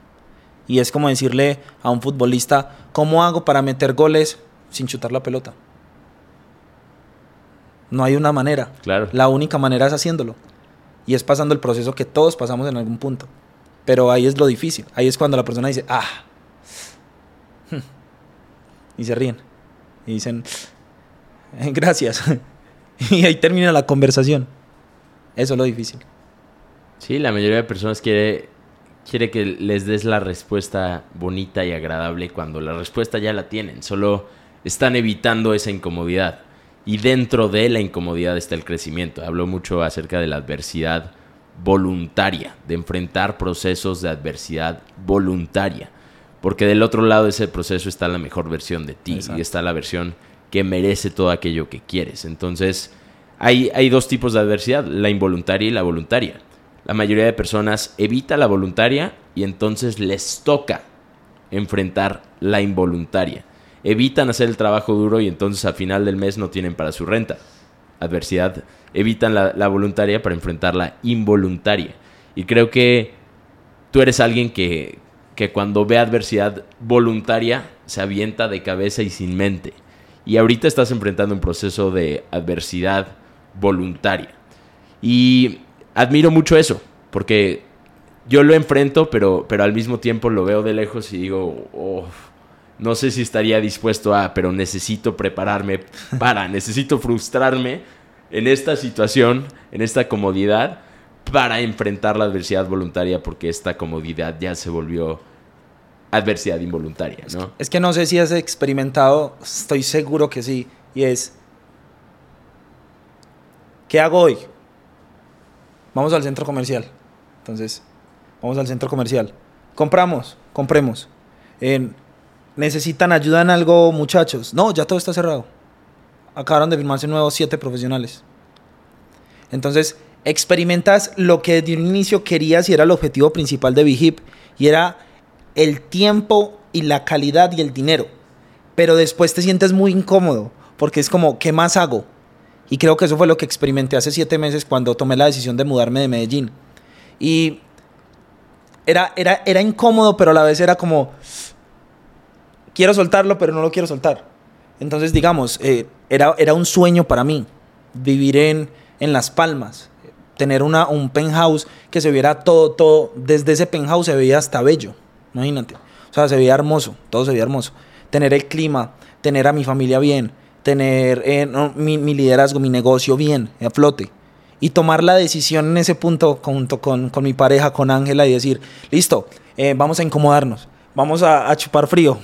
Y es como decirle a un futbolista, ¿cómo hago para meter goles sin chutar la pelota? No hay una manera. Claro. La única manera es haciéndolo y es pasando el proceso que todos pasamos en algún punto. Pero ahí es lo difícil. Ahí es cuando la persona dice, ah. [LAUGHS] Y se ríen. Y dicen, gracias. [LAUGHS] y ahí termina la conversación. Eso es lo difícil. Sí, la mayoría de personas quiere, quiere que les des la respuesta bonita y agradable cuando la respuesta ya la tienen. Solo están evitando esa incomodidad. Y dentro de la incomodidad está el crecimiento. Hablo mucho acerca de la adversidad voluntaria, de enfrentar procesos de adversidad voluntaria. Porque del otro lado de ese proceso está la mejor versión de ti y está la versión que merece todo aquello que quieres. Entonces, hay, hay dos tipos de adversidad, la involuntaria y la voluntaria. La mayoría de personas evita la voluntaria y entonces les toca enfrentar la involuntaria evitan hacer el trabajo duro y entonces a final del mes no tienen para su renta. Adversidad, evitan la, voluntaria para enfrentar la involuntaria. Y creo que tú eres alguien que, que cuando ve adversidad voluntaria se avienta de cabeza y sin mente. Y ahorita estás enfrentando un proceso de adversidad voluntaria. Y admiro mucho eso, porque yo lo enfrento, pero, pero al mismo tiempo lo veo de lejos y digo, oh, no sé si estaría dispuesto a, pero necesito prepararme para, necesito frustrarme en esta situación, en esta comodidad, para enfrentar la adversidad voluntaria, porque esta comodidad ya se volvió adversidad involuntaria, ¿no? Es que no sé si has experimentado, estoy seguro que sí, y es, ¿qué hago hoy? Vamos al centro comercial. Entonces, vamos al centro comercial. Compramos, compremos. En, ¿Necesitan ayuda en algo, muchachos? No, ya todo está cerrado. Acabaron de firmarse nuevos siete profesionales. Entonces, experimentas lo que desde un inicio querías y era el objetivo principal de BeHip, y era el tiempo y la calidad y el dinero. Pero después te sientes muy incómodo, porque es como, ¿qué más hago? Y creo que eso fue lo que experimenté hace siete meses cuando tomé la decisión de mudarme de Medellín. Y era, era, era incómodo, pero a la vez era como, quiero soltarlo, pero no lo quiero soltar. Entonces, digamos, eh, era, era un sueño para mí vivir en, en Las Palmas, tener una, un penthouse que se viera todo, todo, desde ese penthouse se veía hasta bello, imagínate. O sea, se veía hermoso, todo se veía hermoso. Tener el clima, tener a mi familia bien, tener eh, mi liderazgo, mi negocio bien, a flote. Y tomar la decisión en ese punto junto con, con mi pareja, con Ángela, y decir, listo, eh, vamos a incomodarnos, vamos a, a chupar frío,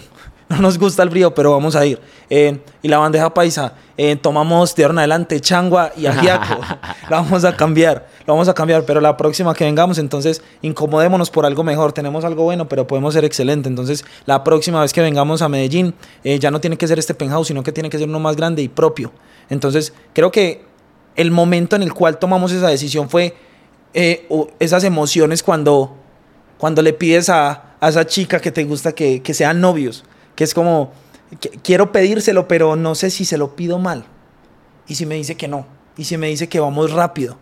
[LAUGHS] no nos gusta el frío, pero vamos a ir. Eh, y la bandeja paisa, eh, tomamos de ahora en adelante changua y ajiaco. [LAUGHS] la vamos a cambiar, la vamos a cambiar, pero la próxima que vengamos, entonces incomodémonos por algo mejor. Tenemos algo bueno, pero podemos ser excelente. Entonces, la próxima vez que vengamos a Medellín, eh, ya no tiene que ser este penthouse, sino que tiene que ser uno más grande y propio. Entonces, creo que el momento en el cual tomamos esa decisión fue esas emociones cuando, cuando le pides a, a esa chica que te gusta que, que sean novios que es como, quiero pedírselo, pero no sé si se lo pido mal. Y si me dice que no, y si me dice que vamos rápido,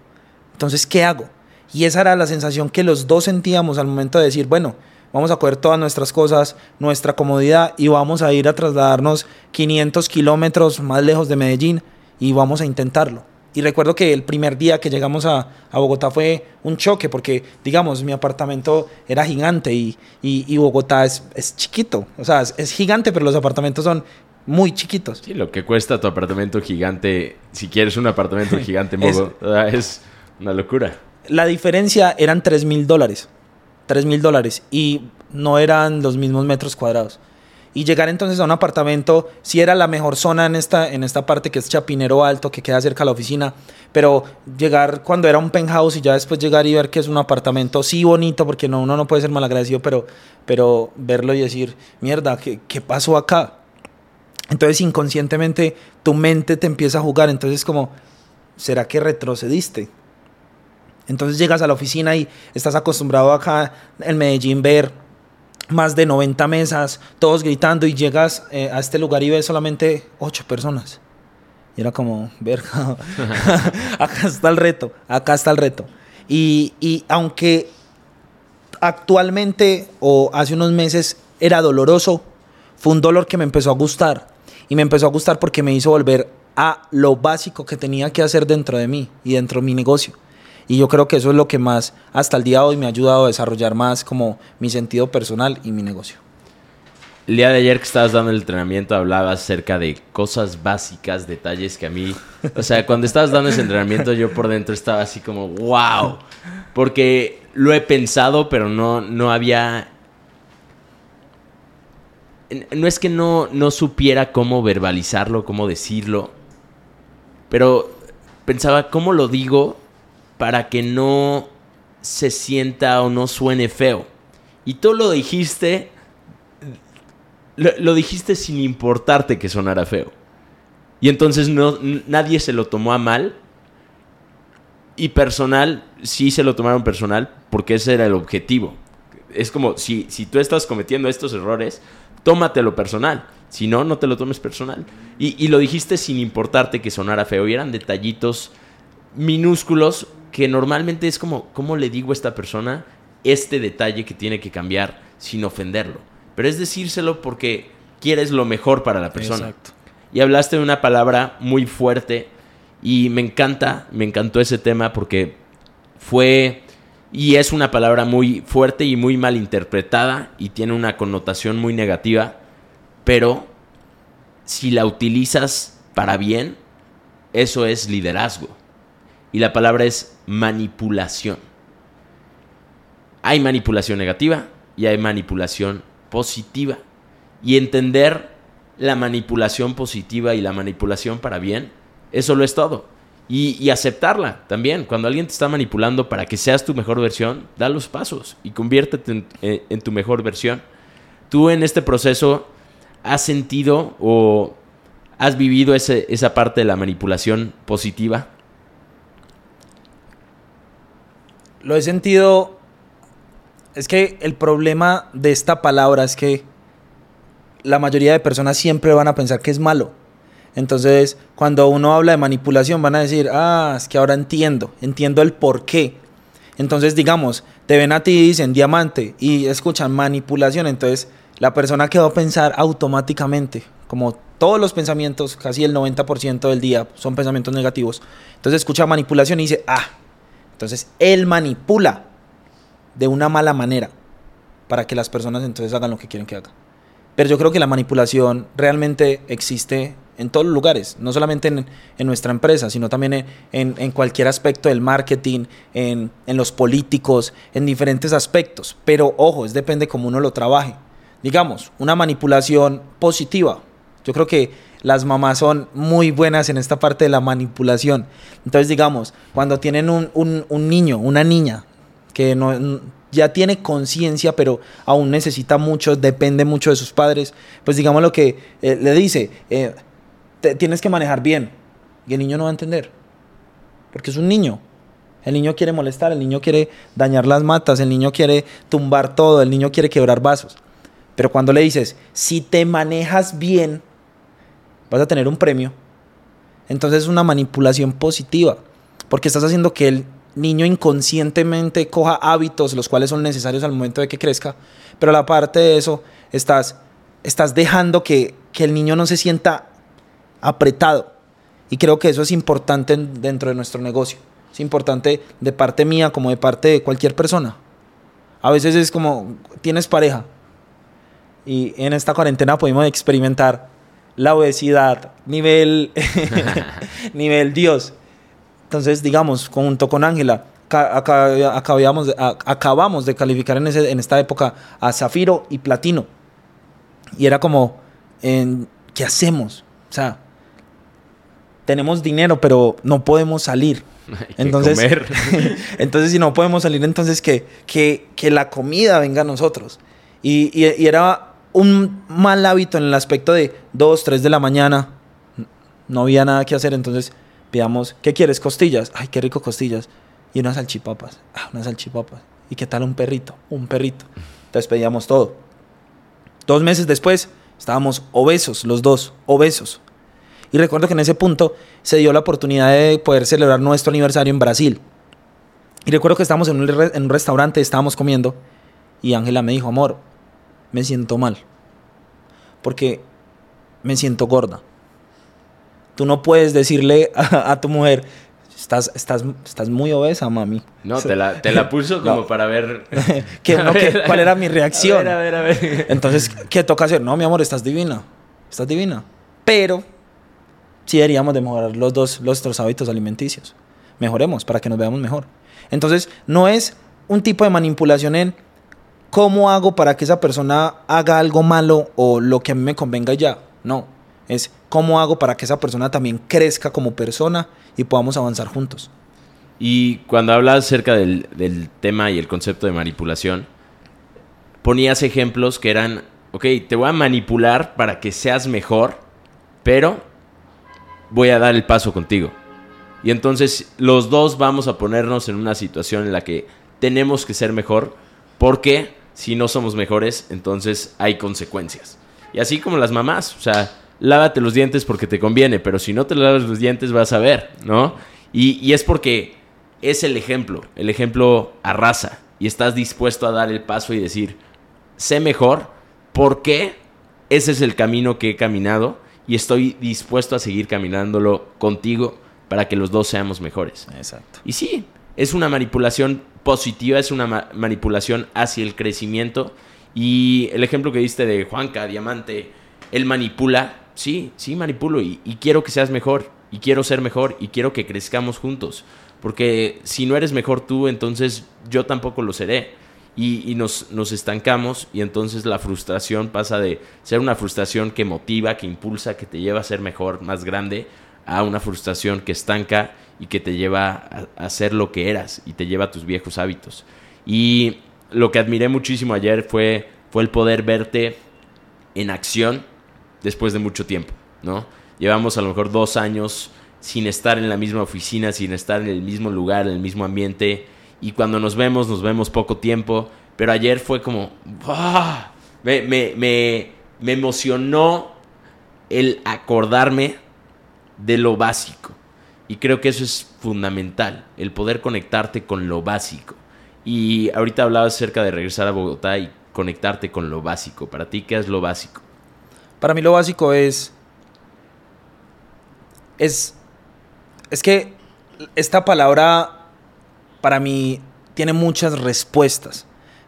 entonces, ¿qué hago? Y esa era la sensación que los dos sentíamos al momento de decir, bueno, vamos a coger todas nuestras cosas, nuestra comodidad y vamos a ir a trasladarnos 500 kilómetros más lejos de Medellín y vamos a intentarlo. Y recuerdo que el primer día que llegamos a, a Bogotá fue un choque porque, digamos, mi apartamento era gigante y, y, y Bogotá es, es, chiquito. O sea, es, es, gigante, pero los apartamentos son muy chiquitos. Sí, lo que cuesta tu apartamento gigante, si quieres un apartamento [LAUGHS] gigante es, es una locura. La diferencia eran 3 mil dólares. 3 mil dólares. Y no eran los mismos metros cuadrados y llegar entonces a un apartamento, si era la mejor zona en esta, en esta parte que es Chapinero Alto, que queda cerca de la oficina, pero llegar cuando era un penthouse y ya después llegar y ver que es un apartamento, sí bonito, porque no, uno no puede ser malagradecido, pero, pero verlo y decir, mierda, ¿qué, ¿qué pasó acá? Entonces inconscientemente tu mente te empieza a jugar, entonces como, ¿será que retrocediste? Entonces llegas a la oficina y estás acostumbrado acá en Medellín ver más de 90 mesas, todos gritando y llegas eh, a este lugar y ves solamente 8 personas. Y era como, verga, [LAUGHS] acá está el reto, acá está el reto. Y, y, aunque actualmente o hace unos meses era doloroso, fue un dolor que me empezó a gustar. Y me empezó a gustar porque me hizo volver a lo básico que tenía que hacer dentro de mí y dentro de mi negocio. Y yo creo que eso es lo que más hasta el día de hoy me ha ayudado a desarrollar más como mi sentido personal y mi negocio. El día de ayer que estabas dando el entrenamiento hablabas acerca de cosas básicas, detalles que a mí, o sea, cuando estabas dando ese entrenamiento yo por dentro estaba así como, wow, porque lo he pensado, pero no, no había... No es que no, no supiera cómo verbalizarlo, cómo decirlo, pero pensaba, ¿cómo lo digo para que no se sienta o no suene feo. Y tú lo dijiste, lo, dijiste sin importarte que sonara feo. Y entonces no, nadie se lo tomó a mal. Y personal, sí se lo tomaron personal porque ese era el objetivo. Es como si, si tú estás cometiendo estos errores, tómatelo personal. Si no, no te lo tomes personal. Y, y lo dijiste sin importarte que sonara feo. Y eran detallitos minúsculos que normalmente es como, ¿cómo le digo a esta persona este detalle que tiene que cambiar sin ofenderlo? Pero es decírselo porque quieres lo mejor para la persona. Exacto. Y hablaste de una palabra muy fuerte y me encanta, me encantó ese tema porque fue y es una palabra muy fuerte y muy mal interpretada y tiene una connotación muy negativa, pero si la utilizas para bien, eso es liderazgo. Y la palabra es manipulación. Hay manipulación negativa y hay manipulación positiva. Y entender la manipulación positiva y la manipulación para bien, eso lo es todo. Y, aceptarla también. Cuando alguien te está manipulando para que seas tu mejor versión, da los pasos y conviértete en, en, en tu mejor versión. Tú en este proceso has sentido o has vivido ese, esa parte de la manipulación positiva. Lo he sentido. Es que el problema de esta palabra es que la mayoría de personas siempre van a pensar que es malo. Entonces, cuando uno habla de manipulación, van a decir, ah, es que ahora entiendo, entiendo el por qué. Entonces, digamos, te ven a ti y dicen diamante y escuchan manipulación. Entonces, la persona que va a pensar automáticamente, como todos los pensamientos, casi el 90% del día son pensamientos negativos. Entonces, escucha manipulación y dice, ah, entonces, él manipula de una mala manera para que las personas entonces hagan lo que quieren que hagan. Pero yo creo que la manipulación realmente existe en todos los lugares, no solamente en, nuestra empresa, sino también en, en- cualquier aspecto del marketing, en, en los políticos, en diferentes aspectos. Pero ojo, es depende cómo uno lo trabaje. Digamos, una manipulación positiva. Yo creo que las mamás son muy buenas en esta parte de la manipulación. Entonces, digamos, cuando tienen un, un- niño, una niña, que no, ya tiene conciencia, pero aún necesita mucho, depende mucho de sus padres, pues digamos lo que eh, le dice, eh, tienes que manejar bien. Y el niño no va a entender, porque es un niño. El niño quiere molestar, el niño quiere dañar las matas, el niño quiere tumbar todo, el niño quiere quebrar vasos. Pero cuando le dices, si te manejas bien, vas a tener un premio, entonces es una manipulación positiva, porque estás haciendo que el niño inconscientemente coja hábitos los cuales son necesarios al momento de que crezca, pero la parte de eso estás, estás dejando que, que el niño no se sienta apretado. Y creo que eso es importante en- dentro de nuestro negocio. Es importante de parte mía como de parte de cualquier persona. A veces es como, tienes pareja. Y en esta cuarentena pudimos experimentar la obesidad, nivel, [LAUGHS] nivel Dios. Entonces, digamos, junto con Ángela, ca- aca- acabamos, acabamos de calificar en, ese- en esta época a Zafiro y Platino. Y era como, en, ¿qué hacemos? O sea, tenemos dinero, pero no podemos salir. Hay que Entonces, comer. [LAUGHS] entonces si no podemos salir, entonces que, que, que la comida venga a nosotros. Y, y- y era un mal hábito en el aspecto de 2, 3 de la mañana. No había nada que hacer, entonces pidamos, ¿qué quieres? Costillas. Ay, qué rico costillas. Y unas salchipapas. Ah, unas salchipapas. ¿Y qué tal un perrito? Un perrito. Entonces pedíamos todo. Dos meses después estábamos obesos, los dos, obesos. Y recuerdo que en ese punto se dio la oportunidad de poder celebrar nuestro aniversario en Brasil. Y recuerdo que estábamos en un, en un restaurante, estábamos comiendo, y Ángela me dijo, amor, me siento mal. Porque me siento gorda. Tú no puedes decirle [LAUGHS] a, a tu mujer, estás, estás, estás muy obesa, mami. No, te la, te la [LAUGHS] puso como No. para ver. [LAUGHS] A que- ver, ¿Cuál era mi reacción? A ver, a ver, a ver. Entonces, ¿qué toca hacer? No, mi amor, estás divina. Estás divina. Pero sí deberíamos de mejorar los dos nuestros hábitos alimenticios. Mejoremos para que nos veamos mejor. Entonces, no es un tipo de manipulación en cómo hago para que esa persona haga algo malo o lo que a mí me convenga ya. No, es cómo hago para que esa persona también crezca como persona y podamos avanzar juntos. Y cuando hablas acerca del, del tema y el concepto de manipulación, ponías ejemplos que eran, ok, te voy a manipular para que seas mejor, pero voy a dar el paso contigo. Y entonces los dos vamos a ponernos en una situación en la que tenemos que ser mejor, porque si no somos mejores, entonces hay consecuencias. Y así como las mamás, o sea, lávate los dientes porque te conviene, pero si no te lavas los dientes vas a ver, ¿no? Y, y es porque es el ejemplo, el ejemplo arrasa y estás dispuesto a dar el paso y decir, sé mejor porque ese es el camino que he caminado y estoy dispuesto a seguir caminándolo contigo para que los dos seamos mejores. Exacto. Y sí, es una manipulación positiva, es una ma- manipulación hacia el crecimiento. Y el ejemplo que diste de Juanca, Diamante, él manipula, sí, sí manipulo y, y quiero que seas mejor, y quiero ser mejor, y quiero que crezcamos juntos. Porque si no eres mejor tú, entonces yo tampoco lo seré. Y, y nos, nos estancamos y entonces la frustración pasa de ser una frustración que motiva, que impulsa, que te lleva a ser mejor, más grande, a una frustración que estanca y que te lleva a, ser lo que eras y te lleva a tus viejos hábitos. Y lo que admiré muchísimo ayer fue, fue el poder verte en acción después de mucho tiempo, ¿no? Llevamos a lo mejor dos años sin estar en la misma oficina, sin estar en el mismo lugar, en el mismo ambiente, y cuando nos vemos, nos vemos poco tiempo, pero ayer fue como, me, me, me emocionó el acordarme de lo básico. Y creo que eso es fundamental, el poder conectarte con lo básico. Y ahorita hablabas acerca de regresar a Bogotá y conectarte con lo básico. Para ti, ¿qué es lo básico? Para mí lo básico es. Es. Es que esta palabra para mí tiene muchas respuestas.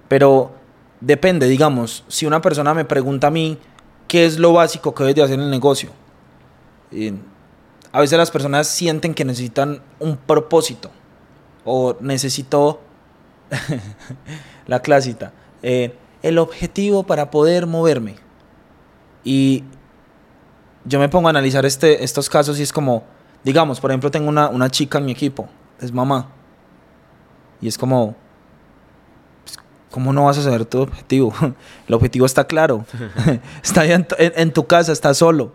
Pero depende, digamos, si una persona me pregunta a mí qué es lo básico que debes de hacer en el negocio. A veces las personas sienten que necesitan un propósito o necesito [LAUGHS] la clásica, eh, el objetivo para poder moverme. Y yo me pongo a analizar este, estos casos y es como, digamos, por ejemplo, tengo una, una chica en mi equipo, es mamá. Y es como, pues, ¿cómo no vas a saber tu objetivo? [LAUGHS] El objetivo está claro. [LAUGHS] está en, tu casa, está solo,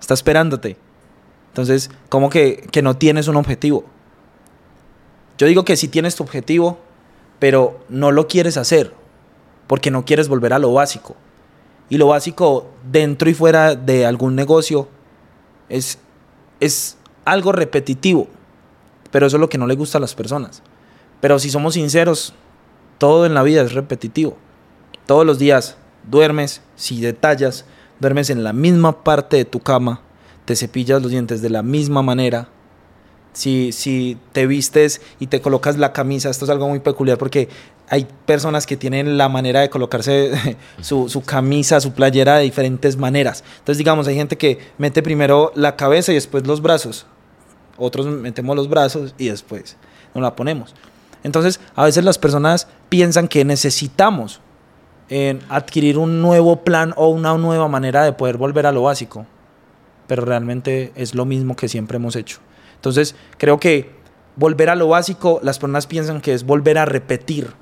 está esperándote. Entonces, ¿cómo que, que no tienes un objetivo? Yo digo que si tienes tu objetivo, pero no lo quieres hacer, porque no quieres volver a lo básico. Y lo básico dentro y fuera de algún negocio es, es algo repetitivo, pero eso es lo que no le gusta a las personas. Pero si somos sinceros, todo en la vida es repetitivo. Todos los días duermes, si detallas, duermes en la misma parte de tu cama, te cepillas los dientes de la misma manera, si, si te vistes y te colocas la camisa, esto es algo muy peculiar porque hay personas que tienen la manera de colocarse [LAUGHS] su, su, camisa, su playera de diferentes maneras. Entonces, digamos, hay gente que mete primero la cabeza y después los brazos. Otros metemos los brazos y después nos la ponemos. Entonces, a veces las personas piensan que necesitamos en adquirir un nuevo plan o una nueva manera de poder volver a lo básico. Pero realmente es lo mismo que siempre hemos hecho. Entonces, creo que volver a lo básico, las personas piensan que es volver a repetir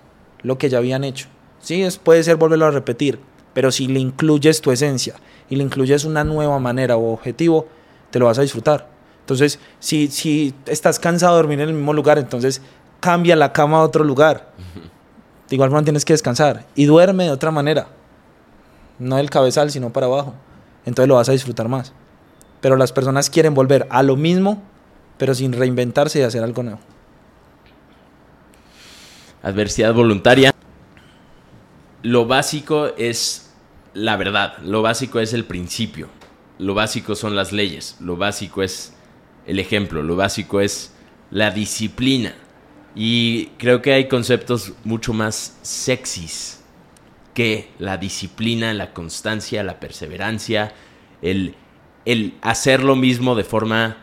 lo que ya habían hecho. Sí, es, puede ser volverlo a repetir, pero si le incluyes tu esencia y le incluyes una nueva manera o objetivo, te lo vas a disfrutar. Entonces, si, si estás cansado de dormir en el mismo lugar, entonces cambia la cama a otro lugar. De igual forma tienes que descansar y duerme de otra manera. No del cabezal, sino para abajo. Entonces lo vas a disfrutar más. Pero las personas quieren volver a lo mismo pero sin reinventarse y hacer algo nuevo. Adversidad voluntaria. Lo básico es la verdad, lo básico es el principio, lo básico son las leyes, lo básico es el ejemplo, lo básico es la disciplina. Y creo que hay conceptos mucho más sexys que la disciplina, la constancia, la perseverancia, el, el hacer lo mismo de forma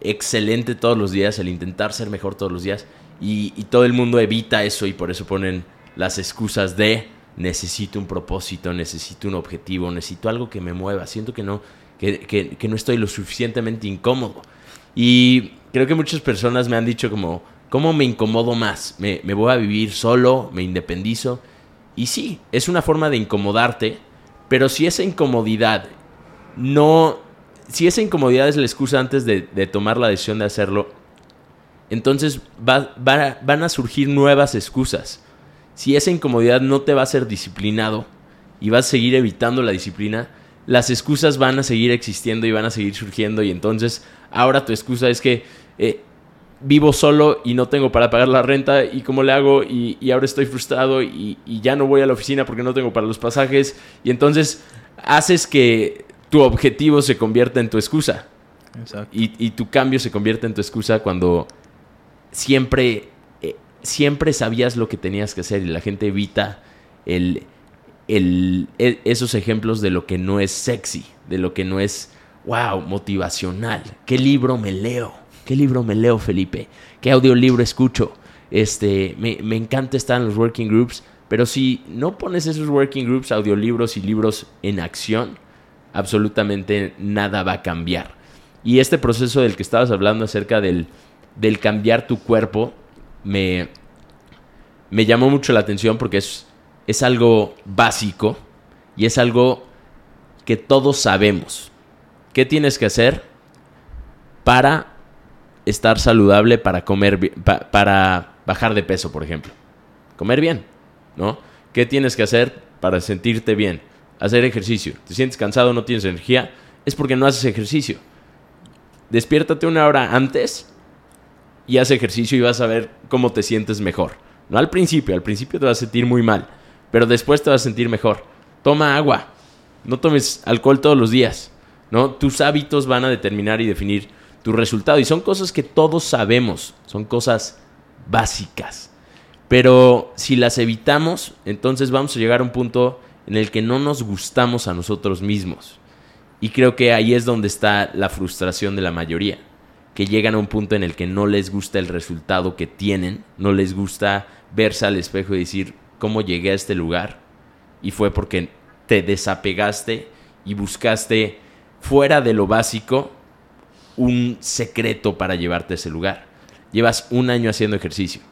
excelente todos los días, el intentar ser mejor todos los días. Y, todo el mundo evita eso y por eso ponen las excusas de necesito un propósito, necesito un objetivo, necesito algo que me mueva. Siento que no, que, no estoy lo suficientemente incómodo. Y creo que muchas personas me han dicho como, ¿cómo me incomodo más? ¿Me, me voy a vivir solo? ¿Me independizo? Y sí, es una forma de incomodarte, pero si esa incomodidad no si esa incomodidad es la excusa antes de, tomar la decisión de hacerlo, entonces van a surgir nuevas excusas. Si esa incomodidad no te va a ser disciplinado y vas a seguir evitando la disciplina, las excusas van a seguir existiendo y van a seguir surgiendo y entonces ahora tu excusa es que eh, vivo solo y no tengo para pagar la renta y cómo le hago y, ahora estoy frustrado y, y, ya no voy a la oficina porque no tengo para los pasajes y entonces haces que tu objetivo se convierte en tu excusa. Y, tu cambio se convierte en tu excusa cuando siempre, eh, siempre sabías lo que tenías que hacer y la gente evita el, el, e, esos ejemplos de lo que no es sexy, de lo que no es, wow, motivacional. ¿Qué libro me leo? ¿Qué libro me leo, Felipe? ¿Qué audiolibro escucho? Este, me, me encanta estar en los working groups, pero si no pones esos working groups, audiolibros y libros en acción, absolutamente nada va a cambiar. Y este proceso del que estabas hablando acerca del, del cambiar tu cuerpo, me, me llamó mucho la atención porque es, es algo básico y es algo que todos sabemos. ¿Qué tienes que hacer para estar saludable, para comer, para bajar de peso, por ejemplo? Comer bien, ¿no? ¿Qué tienes que hacer para sentirte bien? Hacer ejercicio. Te sientes cansado, no tienes energía, es porque no haces ejercicio. Despiértate una hora antes y haz ejercicio y vas a ver cómo te sientes mejor. No al principio, al principio te vas a sentir muy mal, pero después te vas a sentir mejor. Toma agua, no tomes alcohol todos los días, ¿no? Tus hábitos van a determinar y definir tu resultado y son cosas que todos sabemos, son cosas básicas. Pero si las evitamos, entonces vamos a llegar a un punto en el que no nos gustamos a nosotros mismos. Y creo que ahí es donde está la frustración de la mayoría, que llegan a un punto en el que no les gusta el resultado que tienen, no les gusta verse al espejo y decir, ¿cómo llegué a este lugar? Y fue porque te desapegaste y buscaste fuera de lo básico un secreto para llevarte a ese lugar. Llevas un año haciendo ejercicio.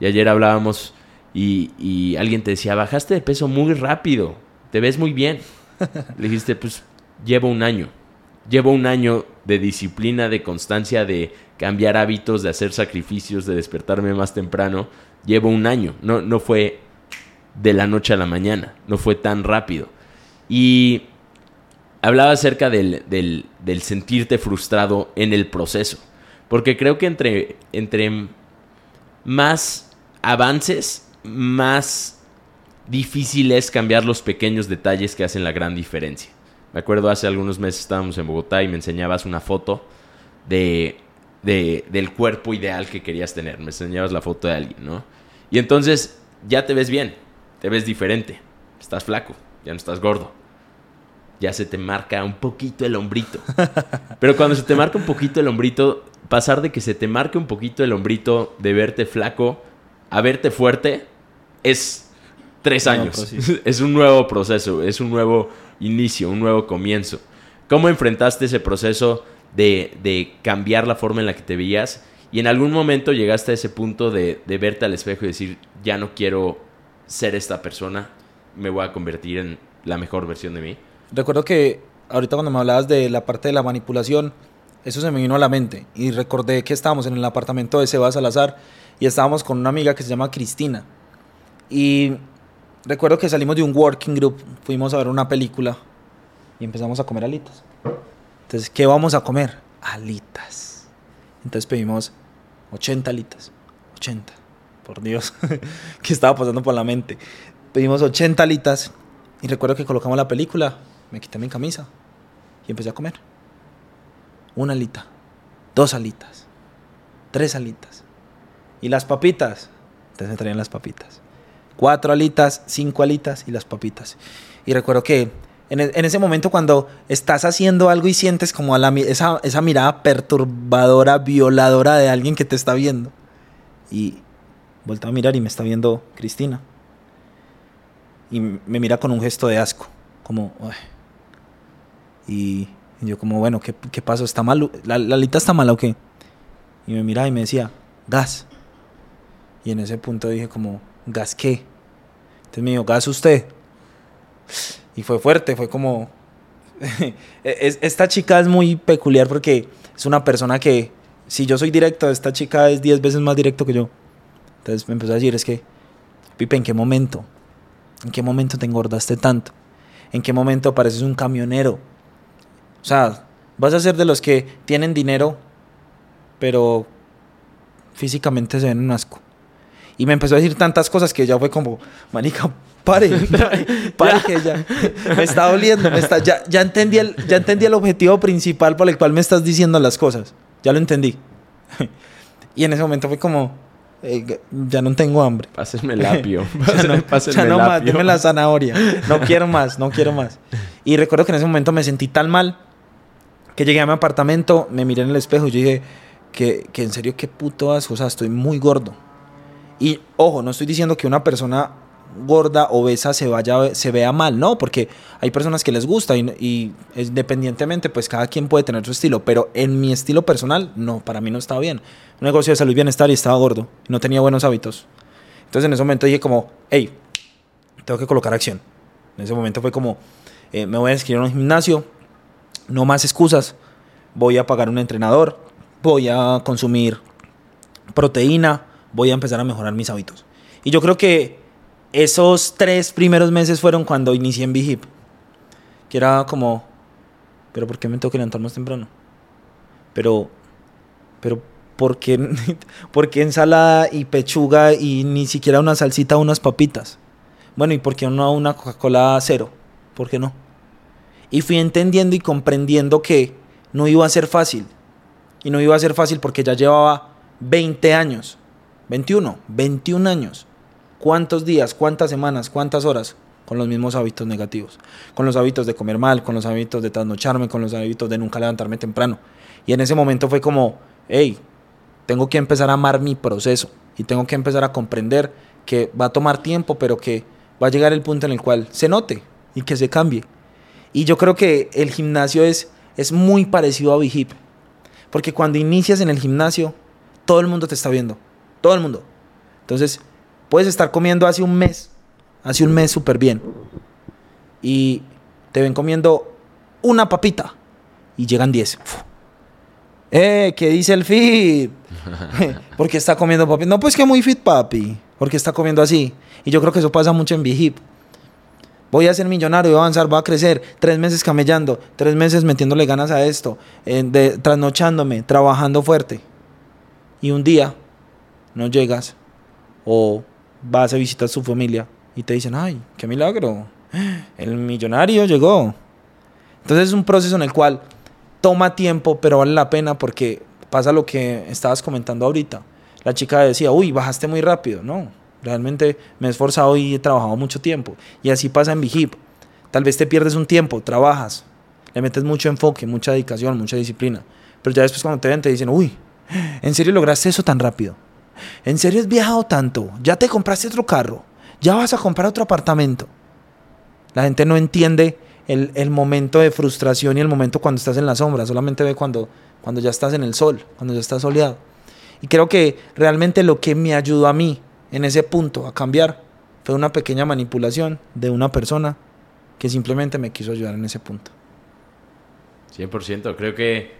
Y ayer hablábamos y, y alguien te decía, bajaste de peso muy rápido, te ves muy bien. [LAUGHS] Le dijiste, pues llevo un año. Llevo un año de disciplina, de constancia, de cambiar hábitos, de hacer sacrificios, de despertarme más temprano. Llevo un año. No, no fue de la noche a la mañana. No fue tan rápido. Y hablaba acerca del, del, del sentirte frustrado en el proceso. Porque creo que entre, entre más avances, más difícil es cambiar los pequeños detalles que hacen la gran diferencia. Me acuerdo hace algunos meses estábamos en Bogotá y me enseñabas una foto de, de, del cuerpo ideal que querías tener. Me enseñabas la foto de alguien, ¿no? Y entonces ya te ves bien, te ves diferente, estás flaco, ya no estás gordo. Ya se te marca un poquito el hombrito. [LAUGHS] Pero cuando se te marca un poquito el hombrito, pasar de que se te marque un poquito el hombrito de verte flaco a verte fuerte es tres años. [LAUGHS] es un nuevo proceso, es un nuevo inicio, un nuevo comienzo. ¿Cómo enfrentaste ese proceso de, de, cambiar la forma en la que te veías? Y en algún momento llegaste a ese punto de, de, verte al espejo y decir, ya no quiero ser esta persona, me voy a convertir en la mejor versión de mí. Recuerdo que ahorita cuando me hablabas de la parte de la manipulación, eso se me vino a la mente y recordé que estábamos en el apartamento de Sebas Salazar y estábamos con una amiga que se llama Cristina. Y recuerdo que salimos de un working group, fuimos a ver una película y empezamos a comer alitas. Entonces, ¿qué vamos a comer? Alitas. Entonces pedimos 80 alitas. 80. Por Dios, [LAUGHS] ¿qué estaba pasando por la mente? Pedimos 80 alitas y recuerdo que colocamos la película, me quité mi camisa y empecé a comer. Una alita, dos alitas, tres alitas. Y las papitas, entonces me traían las papitas cuatro alitas, cinco alitas y las papitas. Y recuerdo que en, en ese momento cuando estás haciendo algo y sientes como a la, esa, esa mirada perturbadora, violadora de alguien que te está viendo. Y vuelto a mirar y me está viendo Cristina. Y me mira con un gesto de asco, como... Y, yo como, bueno, ¿qué, pasó? ¿Está mal? ¿La, ¿La alita está mala o qué? Y me miraba y me decía, gas. Y en ese punto dije como, ¿gas qué? Entonces me dijo, ¿gas usted? Y fue fuerte, fue como... [LAUGHS] esta chica es muy peculiar porque es una persona que, si yo soy directo, esta chica es 10 veces más directo que yo. Entonces me empezó a decir, es que, Pipe, ¿en qué momento? ¿En qué momento te engordaste tanto? ¿En qué momento pareces un camionero? O sea, vas a ser de los que tienen dinero, pero físicamente se ven un asco. Y me empezó a decir tantas cosas que ya fue como, manica, pare, [LAUGHS] [LAUGHS] pare que ya me está doliendo, me está, ya, ya, entendí el, ya entendí el objetivo principal por el cual me estás diciendo las cosas. Ya lo entendí. [LAUGHS] Y en ese momento fue como, eh, ya no tengo hambre. Pásenme el apio. Pásenme, no, pásenme ya no el más, dime la zanahoria. No quiero más, no quiero más. Y recuerdo que en ese momento me sentí tan mal que llegué a mi apartamento, me miré en el espejo y yo dije, que, que en serio, qué puto asco, o sea, estoy muy gordo. Y ojo, no estoy diciendo que una persona gorda, obesa, se, vaya, se vea mal, no, porque hay personas que les gusta y, y independientemente, pues cada quien puede tener su estilo, pero en mi estilo personal, no, para mí no estaba bien. Un negocio de salud y bienestar y estaba gordo, no tenía buenos hábitos. Entonces en ese momento dije como, hey, tengo que colocar acción. En ese momento fue como, eh, me voy a inscribir en un gimnasio, no más excusas, voy a pagar un entrenador, voy a consumir proteína, voy a empezar a mejorar mis hábitos. Y yo creo que esos tres primeros meses fueron cuando inicié en Hip. Que era como, pero ¿por qué me tengo que levantar más temprano? Pero, pero, ¿por qué, [LAUGHS] ¿por qué ensalada y pechuga y ni siquiera una salsita o unas papitas? Bueno, ¿y por qué no una Coca-Cola cero? ¿Por qué no? Y fui entendiendo y comprendiendo que no iba a ser fácil. Y no iba a ser fácil porque ya llevaba 20 años 21, 21 años. ¿Cuántos días, cuántas semanas, cuántas horas con los mismos hábitos negativos, con los hábitos de comer mal, con los hábitos de trasnocharme, con los hábitos de nunca levantarme temprano. Y en ese momento fue como, hey, tengo que empezar a amar mi proceso y tengo que empezar a comprender que va a tomar tiempo, pero que va a llegar el punto en el cual se note y que se cambie. Y yo creo que el gimnasio es, es muy parecido a Big Porque cuando inicias en el gimnasio, todo el mundo te está viendo. Todo el mundo. Entonces, puedes estar comiendo hace un mes, hace un mes súper bien. Y te ven comiendo una papita. Y llegan 10. ¡Eh! ¿Qué dice el fit? [LAUGHS] porque está comiendo papi. No, pues que muy fit, papi. Porque está comiendo así. Y yo creo que eso pasa mucho en Big Voy a ser millonario, voy a avanzar, voy a crecer. Tres meses camellando, tres meses metiéndole ganas a esto, de, trasnochándome, trabajando fuerte. Y un día no llegas o vas a visitar a su familia y te dicen, ay, qué milagro, el millonario llegó. Entonces es un proceso en el cual toma tiempo, pero vale la pena porque pasa lo que estabas comentando ahorita. La chica decía, uy, bajaste muy rápido. No, realmente me he esforzado y he trabajado mucho tiempo. Y así pasa en Vigip. Tal vez te pierdes un tiempo, trabajas, le metes mucho enfoque, mucha dedicación, mucha disciplina. Pero ya después cuando te ven te dicen, uy, ¿en serio lograste eso tan rápido? ¿En serio has viajado tanto? ¿Ya te compraste otro carro? ¿Ya vas a comprar otro apartamento? La gente no entiende el, momento de frustración y el momento cuando estás en la sombra, solamente ve cuando, cuando ya estás en el sol, cuando ya estás soleado. Y creo que realmente lo que me ayudó a mí en ese punto a cambiar fue una pequeña manipulación de una persona que simplemente me quiso ayudar en ese punto. 100%, creo que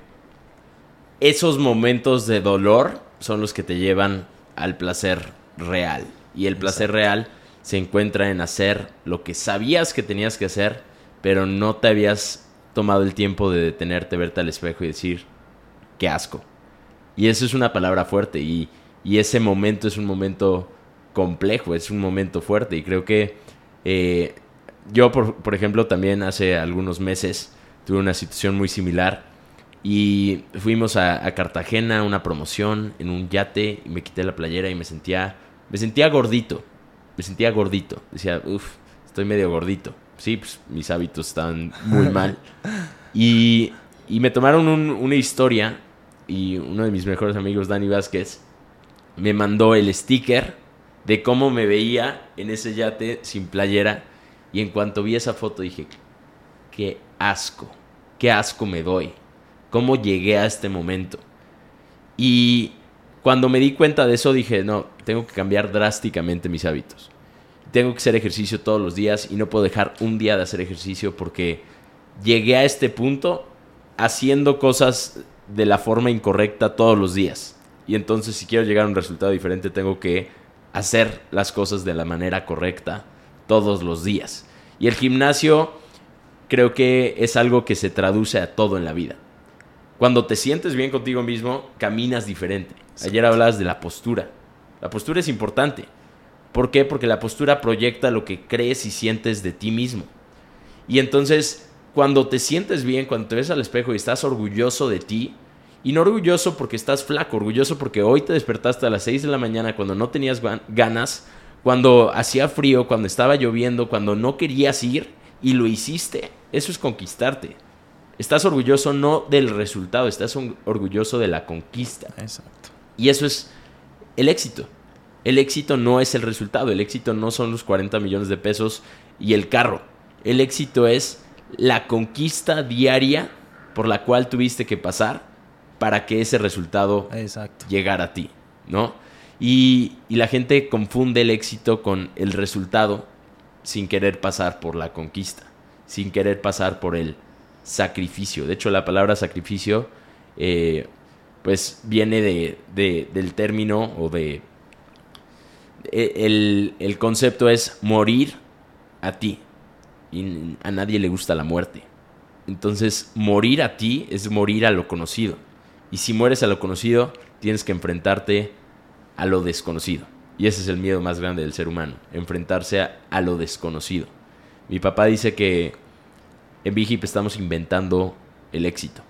esos momentos de dolor son los que te llevan al placer real. Y el placer real se encuentra en hacer lo que sabías que tenías que hacer pero no te habías tomado el tiempo de detenerte, verte al espejo y decir, qué asco. Y eso es una palabra fuerte y, ese momento es un momento complejo, es un momento fuerte y creo que eh, yo, por, ejemplo, también hace algunos meses tuve una situación muy similar y fuimos a, a, Cartagena a una promoción en un yate y me quité la playera y me sentía, me sentía gordito, me sentía gordito, decía, uff, estoy medio gordito sí, pues mis hábitos están muy [LAUGHS] mal. Y, me tomaron una historia y uno de mis mejores amigos, Dani Vázquez, me mandó el sticker de cómo me veía en ese yate sin playera. Y en cuanto vi esa foto dije, qué asco, qué asco me doy. ¿Cómo llegué a este momento? Y cuando me di cuenta de eso dije, no, tengo que cambiar drásticamente mis hábitos tengo que hacer ejercicio todos los días y no puedo dejar un día de hacer ejercicio porque llegué a este punto haciendo cosas de la forma incorrecta todos los días. Y entonces si quiero llegar a un resultado diferente tengo que hacer las cosas de la manera correcta todos los días. Y el gimnasio creo que es algo que se traduce a todo en la vida. Cuando te sientes bien contigo mismo, caminas diferente. Ayer hablabas de la postura. La postura es importante. ¿Por qué? Porque la postura proyecta lo que crees y sientes de ti mismo. Y entonces, cuando te sientes bien, cuando te ves al espejo y estás orgulloso de ti, y no orgulloso porque estás flaco, orgulloso porque hoy te despertaste a las 6 de la mañana cuando no tenías ganas, cuando hacía frío, cuando estaba lloviendo, cuando no querías ir y lo hiciste. Eso es conquistarte. Estás orgulloso no del resultado, estás orgulloso de la conquista. Exacto. Y eso es el éxito. El éxito no es el resultado, el éxito no son los 40 millones de pesos y el carro. El éxito es la conquista diaria por la cual tuviste que pasar para que ese resultado llegara a ti, ¿no? Y, y, la gente confunde el éxito con el resultado sin querer pasar por la conquista, sin querer pasar por el sacrificio. De hecho, la palabra sacrificio, eh, pues viene de, del término o de e, el, concepto es morir a ti. Y a nadie le gusta la muerte. Entonces, morir a ti es morir a lo conocido. Y si mueres a lo conocido, tienes que enfrentarte a lo desconocido. Y ese es el miedo más grande del ser humano, enfrentarse a, lo desconocido. Mi papá dice que en Vigip estamos inventando el éxito,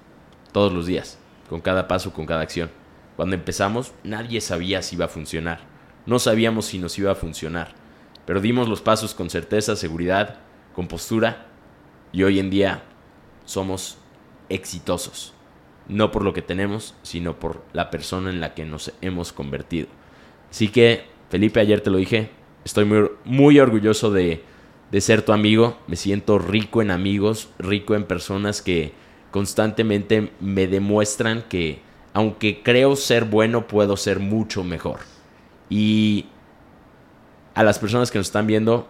todos los días, con cada paso, con cada acción. Cuando empezamos, nadie sabía si iba a funcionar. No sabíamos si nos iba a funcionar. pero dimos los pasos con certeza, seguridad, con postura y hoy en día somos exitosos. No por lo que tenemos, sino por la persona en la que nos hemos convertido. Así que, Felipe, ayer te lo dije, estoy muy, muy orgulloso de, de ser tu amigo. Me siento rico en amigos, rico en personas que constantemente me demuestran que, aunque creo ser bueno, puedo ser mucho mejor. Y a las personas que nos están viendo,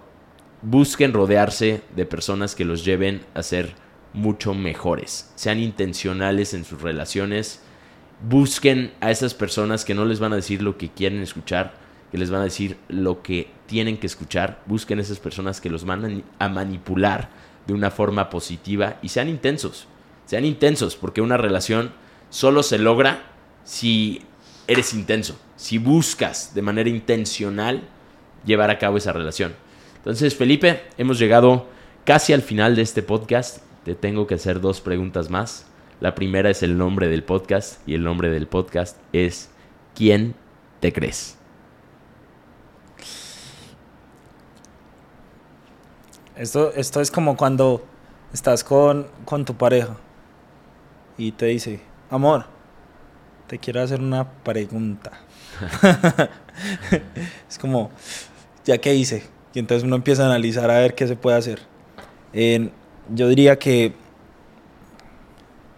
busquen rodearse de personas que los lleven a ser mucho mejores. Sean intencionales en sus relaciones. Busquen a esas personas que no les van a decir lo que quieren escuchar, que les van a decir lo que tienen que escuchar. Busquen esas personas que los van a manipular de una forma positiva y sean intensos. Sean intensos, porque una relación solo se logra si eres intenso, si buscas de manera intencional llevar a cabo esa relación. Entonces, Felipe, hemos llegado casi al final de este podcast. Te tengo que hacer dos preguntas más. La primera es el nombre del podcast y el nombre del podcast es ¿Quién te crees? Esto, esto es como cuando estás con, con tu pareja y te dice, amor, te quiero hacer una pregunta. [LAUGHS] es como, ¿ya qué hice? Y entonces uno empieza a analizar a ver qué se puede hacer. yo diría que,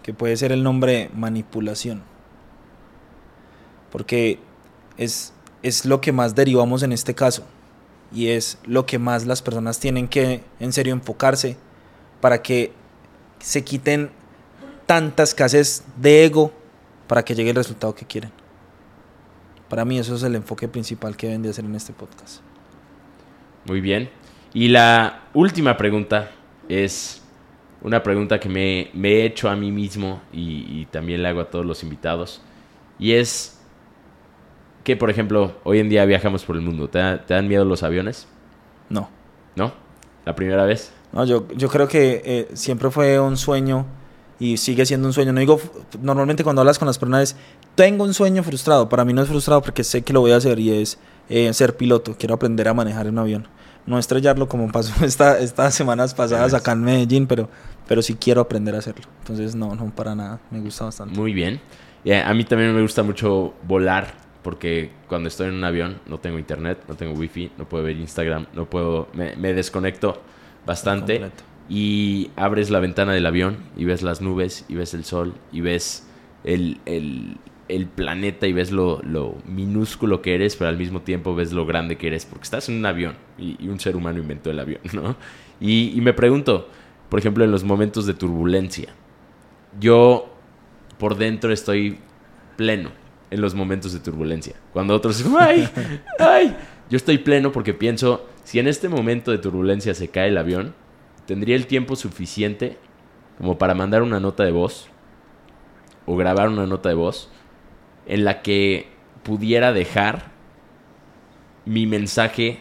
que puede ser el nombre manipulación. Porque es, es lo que más derivamos en este caso. Y es lo que más las personas tienen que en serio enfocarse para que se quiten tanta escasez de ego para que llegue el resultado que quieren. Para mí eso es el enfoque principal que deben de hacer en este podcast. Muy bien. Y la última pregunta es una pregunta que me, he hecho a mí mismo y, también le hago a todos los invitados. Y es que, por ejemplo, hoy en día viajamos por el mundo. ¿Te, dan miedo los aviones? No. ¿No? ¿La primera vez? No, yo, yo creo que eh, siempre fue un sueño y sigue siendo un sueño. No digo, normalmente cuando hablas con las personas, tengo un sueño frustrado. Para mí no es frustrado porque sé que lo voy a hacer y es eh, ser piloto. Quiero aprender a manejar un avión no estrellarlo como pasó [LAUGHS] esta, estas semanas pasadas acá en Medellín, pero, pero sí quiero aprender a hacerlo. Entonces, no, no para nada, me gusta bastante. Muy bien. a mí también me gusta mucho volar, porque cuando estoy en un avión no tengo internet, no tengo wifi, no puedo ver Instagram, no puedo, me, me desconecto bastante. Y abres la ventana del avión y ves las nubes y ves el sol y ves el, el el planeta y ves lo, minúsculo que eres, pero al mismo tiempo ves lo grande que eres, porque estás en un avión y, un ser humano inventó el avión, ¿no? Y, me pregunto, por ejemplo, en los momentos de turbulencia, yo por dentro estoy pleno en los momentos de turbulencia. Cuando otros dicen, ¡ay! ¡ay! Yo estoy pleno porque pienso, si en este momento de turbulencia se cae el avión, tendría el tiempo suficiente como para mandar una nota de voz o grabar una nota de voz en la que pudiera dejar mi mensaje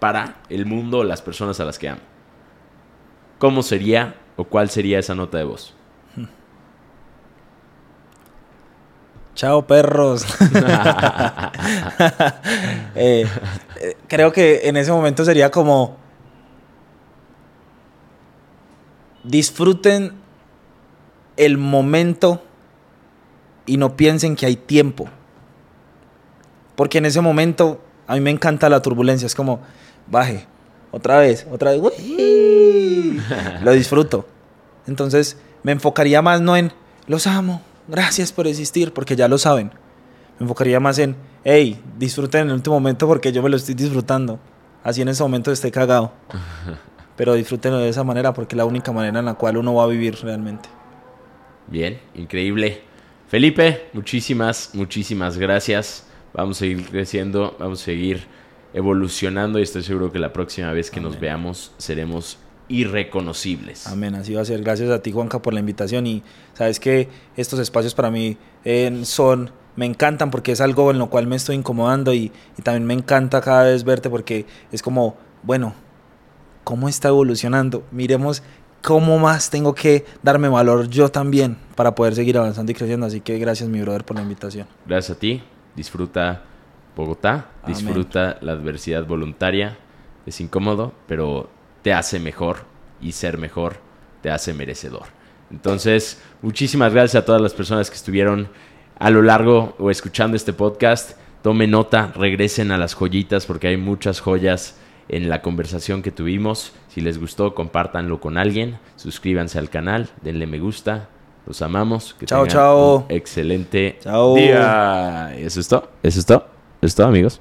para el mundo o las personas a las que amo. ¿Cómo sería o cuál sería esa nota de voz? Chao perros. [LAUGHS] [LAUGHS] Eh, eh, creo que en ese momento sería como disfruten el momento y no piensen que hay tiempo. Porque en ese momento a mí me encanta la turbulencia, es como, baje, otra vez, otra vez, [LAUGHS] lo disfruto. Entonces me enfocaría más no en, los amo, gracias por existir, porque ya lo saben. Me enfocaría más en, hey, disfruten en el último momento porque yo me lo estoy disfrutando. Así en ese momento esté cagado. [LAUGHS] Pero disfrútenlo de esa manera porque es la única manera en la cual uno va a vivir realmente. Bien, increíble. Felipe, muchísimas, muchísimas gracias. Vamos a seguir creciendo, vamos a seguir evolucionando y estoy seguro que la próxima vez que nos veamos seremos irreconocibles. Amén, así va a ser. Gracias a ti, Juanca, por la invitación y sabes que estos espacios para mí eh, son, me encantan porque es algo en lo cual me estoy incomodando y, y también me encanta cada vez verte porque es como, bueno, ¿cómo está evolucionando? Miremos cómo más tengo que darme valor yo también para poder seguir avanzando y creciendo. Así que gracias, mi brother, por la invitación. Gracias a ti. Disfruta Bogotá. Amén. Disfruta la adversidad voluntaria. Es incómodo, pero te hace mejor y ser mejor te hace merecedor. Entonces, muchísimas gracias a todas las personas que estuvieron a lo largo o escuchando este podcast. Tomen nota, regresen a las joyitas porque hay muchas joyas en la conversación que tuvimos. Si les gustó, compártanlo con alguien. Suscríbanse al canal, denle me gusta. Los amamos. Que Chao, chao. un excelente Chao. día. Eso es todo. Eso es todo. Eso es todo, amigos.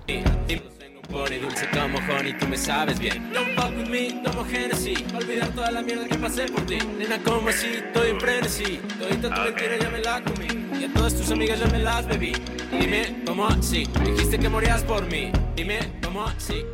Pony dulce como honey, tú me sabes bien. Don't fuck with me, tomo Genesis. Olvidar toda la mierda que pasé por ti. Nena, como así, estoy en frenesí. Todita tu mentira ya me la comí. Y a todas tus amigas ya me las bebí. Dime, ¿cómo así? Dijiste que morías por mí. Dime, ¿cómo así?